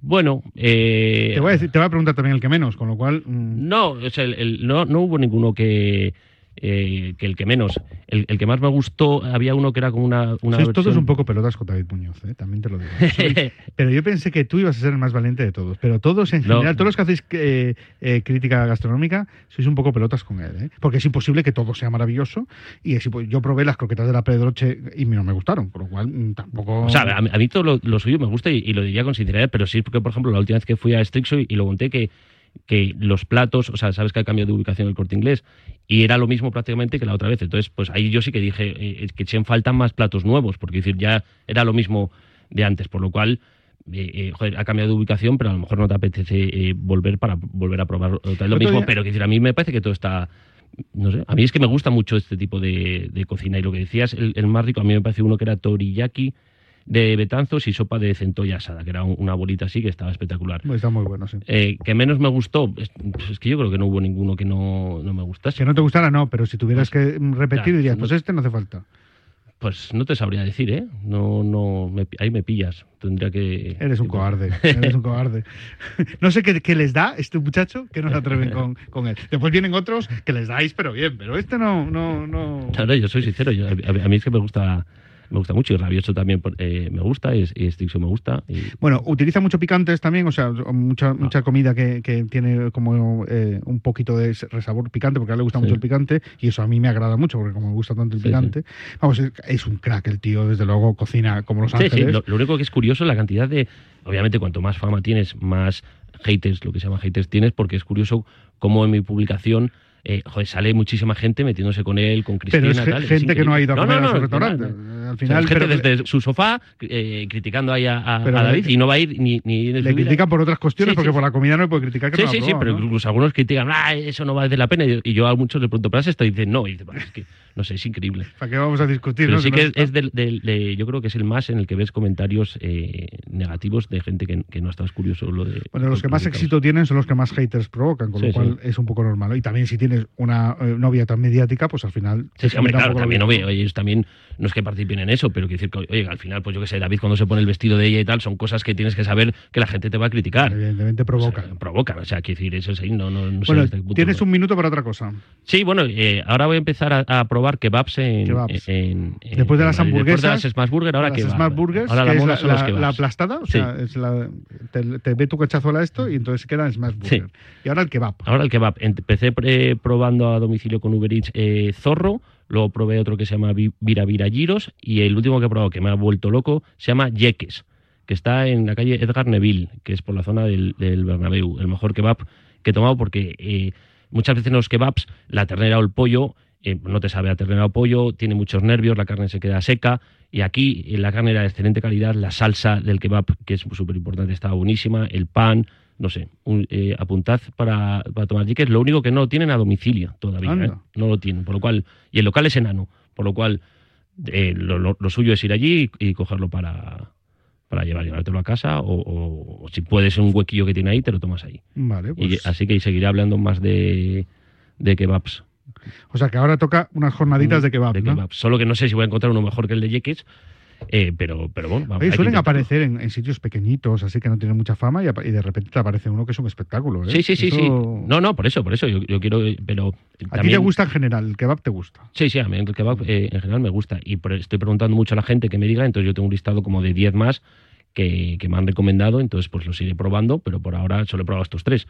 [SPEAKER 10] Bueno, eh,
[SPEAKER 2] Te voy, a decir- te voy a preguntar también el que menos, con lo cual. mm,
[SPEAKER 10] No, o sea, el- el- no, no hubo ninguno que, eh, que el que menos. El, el que más me gustó, había uno que era como una, una
[SPEAKER 2] sois todos
[SPEAKER 10] versión-
[SPEAKER 2] un poco pelotas con David Muñoz, ¿eh? también te lo digo. Sois- pero yo pensé que tú ibas a ser el más valiente de todos. Pero todos en
[SPEAKER 10] No.
[SPEAKER 2] general, todos los que hacéis eh, eh, crítica gastronómica, sois un poco pelotas con él. ¿eh? Porque es imposible que todo sea maravilloso. Y es yo probé las croquetas de la Pedroche y no me gustaron. Por lo cual mm, tampoco.
[SPEAKER 10] O sea, a mí, a mí todo lo, lo suyo me gusta y, y lo diría con sinceridad, pero sí porque, por ejemplo, la última vez que fui a Strixo y, y lo conté que, que los platos, o sea, sabes que ha cambiado de ubicación el corte inglés y era lo mismo prácticamente que la otra vez. Entonces, pues ahí yo sí que dije eh, que echen faltan más platos nuevos, porque es decir, ya era lo mismo de antes, por lo cual. eh, eh, joder, ha cambiado de ubicación, pero a lo mejor no te apetece eh, volver para volver a probar otra vez lo mismo.
[SPEAKER 2] día-
[SPEAKER 10] Pero decir, a mí me parece que todo está no sé, a mí es que me gusta mucho este tipo de, de cocina y lo que decías, el, el más rico, a mí me parece uno que era toriyaki, de betanzos y sopa de centolla asada, que era un- una bolita así que estaba espectacular.
[SPEAKER 2] Está muy bueno, sí.
[SPEAKER 10] Eh, que menos me gustó, es, pues es que yo creo que no hubo ninguno que no, no me gustase.
[SPEAKER 2] Que no te gustara, no, pero si tuvieras que mm, repetir,
[SPEAKER 10] Claro,
[SPEAKER 2] dirías,
[SPEAKER 10] no-
[SPEAKER 2] pues este no hace falta.
[SPEAKER 10] Pues no te sabría decir, ¿eh? No, no, me- ahí me pillas. Tendría que.
[SPEAKER 2] Eres un cobarde, eres un cobarde. No sé qué, qué les da este muchacho que no se atreven con, con él. Después vienen otros que les dais, pero bien, pero este no, no, no.
[SPEAKER 10] No, yo soy sincero. yo- a, a mí es que me gusta, me gusta mucho y rabioso también eh, me gusta y, y Strixo me gusta. y-
[SPEAKER 2] Bueno, utiliza mucho picantes también, o sea,
[SPEAKER 10] Ah.
[SPEAKER 2] mucha, mucha comida que, que tiene como eh, un poquito de resabor picante, porque a él le gusta
[SPEAKER 10] Sí.
[SPEAKER 2] mucho el picante, y eso a mí me agrada mucho, porque como me gusta tanto el
[SPEAKER 10] Sí,
[SPEAKER 2] picante. Vamos, es, es un crack el tío, desde luego cocina como Los
[SPEAKER 10] Sí, sí,
[SPEAKER 2] Ángeles.
[SPEAKER 10] lo, lo único que es curioso es la cantidad de. Obviamente, cuanto más fama tienes, más haters, lo que se llama haters tienes, porque es curioso cómo en mi publicación. eh, joder, sale muchísima gente metiéndose con él, con Cristina.
[SPEAKER 2] Pero es gente que no ha ido a
[SPEAKER 10] No, no,
[SPEAKER 2] a su
[SPEAKER 10] no,
[SPEAKER 2] restaurante. Al
[SPEAKER 10] O sea,
[SPEAKER 2] final,
[SPEAKER 10] es gente
[SPEAKER 2] pero-
[SPEAKER 10] desde su sofá eh, criticando ahí a, a-
[SPEAKER 2] Pero
[SPEAKER 10] a
[SPEAKER 2] le-
[SPEAKER 10] David y no va a ir ni, ni
[SPEAKER 2] le critican por otras cuestiones,
[SPEAKER 10] Sí,
[SPEAKER 2] porque
[SPEAKER 10] sí,
[SPEAKER 2] por la comida no le puede criticar que
[SPEAKER 10] Sí,
[SPEAKER 2] no
[SPEAKER 10] sí, sí, pero
[SPEAKER 2] ¿no?
[SPEAKER 10] incluso algunos critican, ah, eso no vale la pena. Y y yo a muchos le pregunto, ¿pero has esto? Dicen, no. Y dice, "Bah, es que, no sé, es increíble.
[SPEAKER 2] ¿Para qué vamos a discutir?
[SPEAKER 10] Pero
[SPEAKER 2] no?
[SPEAKER 10] sí que es, es del, del- de- yo creo que es el más en el que ves comentarios eh, negativos de gente que, que no estás curioso lo de.
[SPEAKER 2] Bueno, los que más éxito tienen son los que más haters provocan, con lo cual es un poco normal. Y también si tienes una eh, novia tan mediática, pues al final...
[SPEAKER 10] Sí, hombre, claro, también, oye, ellos también no es que participen en eso, pero quiero decir que, oye, al final, pues yo que sé, David cuando se pone el vestido de ella y tal, son cosas que tienes que saber que la gente te va a criticar.
[SPEAKER 2] Evidentemente provoca.
[SPEAKER 10] provocan, o sea, quiero decir, eso sí, no, no, no sé
[SPEAKER 2] Bueno,
[SPEAKER 10] qué punto
[SPEAKER 2] tienes un minuto para otra cosa.
[SPEAKER 10] Sí, bueno, eh, ahora voy a empezar a, a probar kebabs en.
[SPEAKER 2] Kebabs.
[SPEAKER 10] en- en-
[SPEAKER 2] Después de las
[SPEAKER 10] en Madrid. Después de
[SPEAKER 2] hamburguesas.
[SPEAKER 10] las Smash Burger, ahora
[SPEAKER 2] las
[SPEAKER 10] kebab.
[SPEAKER 2] Smart Burgers,
[SPEAKER 10] Ahora la
[SPEAKER 2] que es
[SPEAKER 10] moda
[SPEAKER 2] la,
[SPEAKER 10] son los
[SPEAKER 2] la-
[SPEAKER 10] kebabs.
[SPEAKER 2] la aplastada, o
[SPEAKER 10] Sí.
[SPEAKER 2] sea, es la- te, te ve tu cachazuela esto y entonces queda en Smash
[SPEAKER 10] Sí.
[SPEAKER 2] Burger. Y ahora el kebab.
[SPEAKER 10] Ahora el kebab. Empecé eh, probando a domicilio con Uber Eats eh, zorro, luego probé otro que se llama Vi- Vira Vira Giros y el último que he probado que me ha vuelto loco se llama Yeques, que está en la calle Edgar Neville, que es por la zona del, del Bernabéu. El mejor kebab que he tomado porque eh, muchas veces en los kebabs la ternera o el pollo eh, no te sabe a ternera o pollo, tiene muchos nervios, la carne se queda seca. Y aquí eh, la carne era de excelente calidad, la salsa del kebab, que es súper importante, estaba buenísima, el pan, no sé, un, eh, apuntad para, para tomar jiques. Lo único que no lo tienen a domicilio todavía. ¿eh? no lo tienen. Por lo cual, y el local es enano, por lo cual eh, lo, lo- lo suyo es ir allí y, y cogerlo para, para llevar, llevártelo a casa o, o- o si puedes un huequillo que tiene ahí, te lo tomas ahí.
[SPEAKER 2] Vale,
[SPEAKER 10] Y
[SPEAKER 2] pues.
[SPEAKER 10] así que seguiré hablando más de, de kebabs.
[SPEAKER 2] O sea que ahora toca unas jornaditas de kebab,
[SPEAKER 10] de
[SPEAKER 2] ¿no?
[SPEAKER 10] Solo que no sé si voy a encontrar uno mejor que el de Yeques, eh, pero, pero bueno, vamos,
[SPEAKER 2] Oye, suelen aparecer en, en sitios pequeñitos, así que no tienen mucha fama, y, y de repente te aparece uno que es un espectáculo. ¿eh?
[SPEAKER 10] Sí, sí, sí,
[SPEAKER 2] Eso-
[SPEAKER 10] sí. No, no, por eso, por eso. Yo, yo quiero, pero
[SPEAKER 2] A ti te gusta en general, el kebab te gusta.
[SPEAKER 10] Sí, sí, a mí el kebab eh, en general me gusta. Y estoy preguntando mucho a la gente que me diga, entonces yo tengo un listado como de 10 más que, que me han recomendado, entonces pues los iré probando, pero por ahora solo he probado estos tres.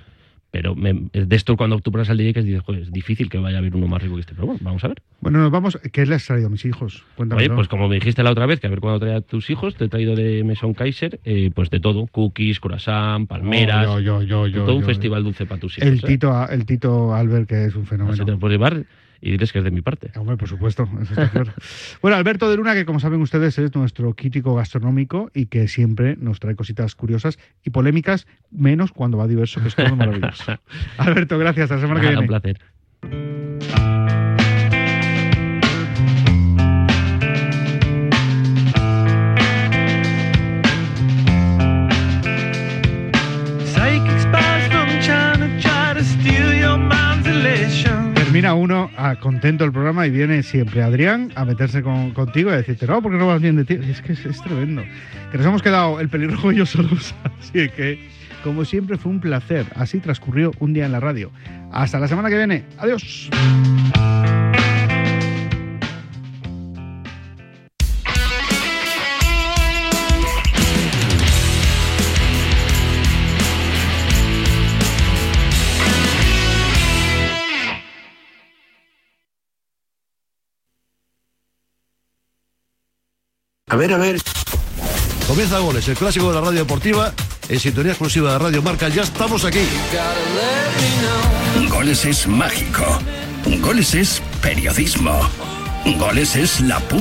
[SPEAKER 10] Pero me- de esto cuando tú el de Yeques dices, joder, es difícil que vaya a haber uno más rico que este. Pero bueno, vamos a ver.
[SPEAKER 2] Bueno, nos vamos. ¿Qué les has traído a mis hijos? Cuéntame.
[SPEAKER 10] Oye, pues como me dijiste la otra vez, que a ver cuándo trae a tus hijos, te he traído de Maison Kaiser, eh, pues de todo, cookies, croissant, palmeras,
[SPEAKER 2] yo, yo, yo, yo,
[SPEAKER 10] todo un festival dulce para tus hijos.
[SPEAKER 2] el,
[SPEAKER 10] ¿eh?
[SPEAKER 2] tito, el Tito Albert, que es un fenómeno.
[SPEAKER 10] Te puedes llevar y diles que es de mi parte.
[SPEAKER 2] Hombre, por supuesto, eso está claro. bueno, Alberto de Luna, que como saben ustedes es nuestro crítico gastronómico y que siempre nos trae cositas curiosas y polémicas, menos cuando va diverso, que es todo maravilloso. Alberto, gracias, hasta la semana que viene.
[SPEAKER 10] un placer.
[SPEAKER 2] Termina uno ah, contento el programa y viene siempre Adrián a meterse con- contigo y a decirte, no, porque no vas bien de ti. Y es que es, es tremendo. Que nos hemos quedado el pelirrojo y yo solos. Así que, como siempre, fue un placer. Así transcurrió un día en la radio. Hasta la semana que viene. Adiós.
[SPEAKER 11] A ver, a ver. Comienza Goles, el clásico de la radio deportiva, en sintonía exclusiva de Radio Marca. Ya estamos aquí.
[SPEAKER 12] Goles es mágico. Goles es periodismo. Goles es la pura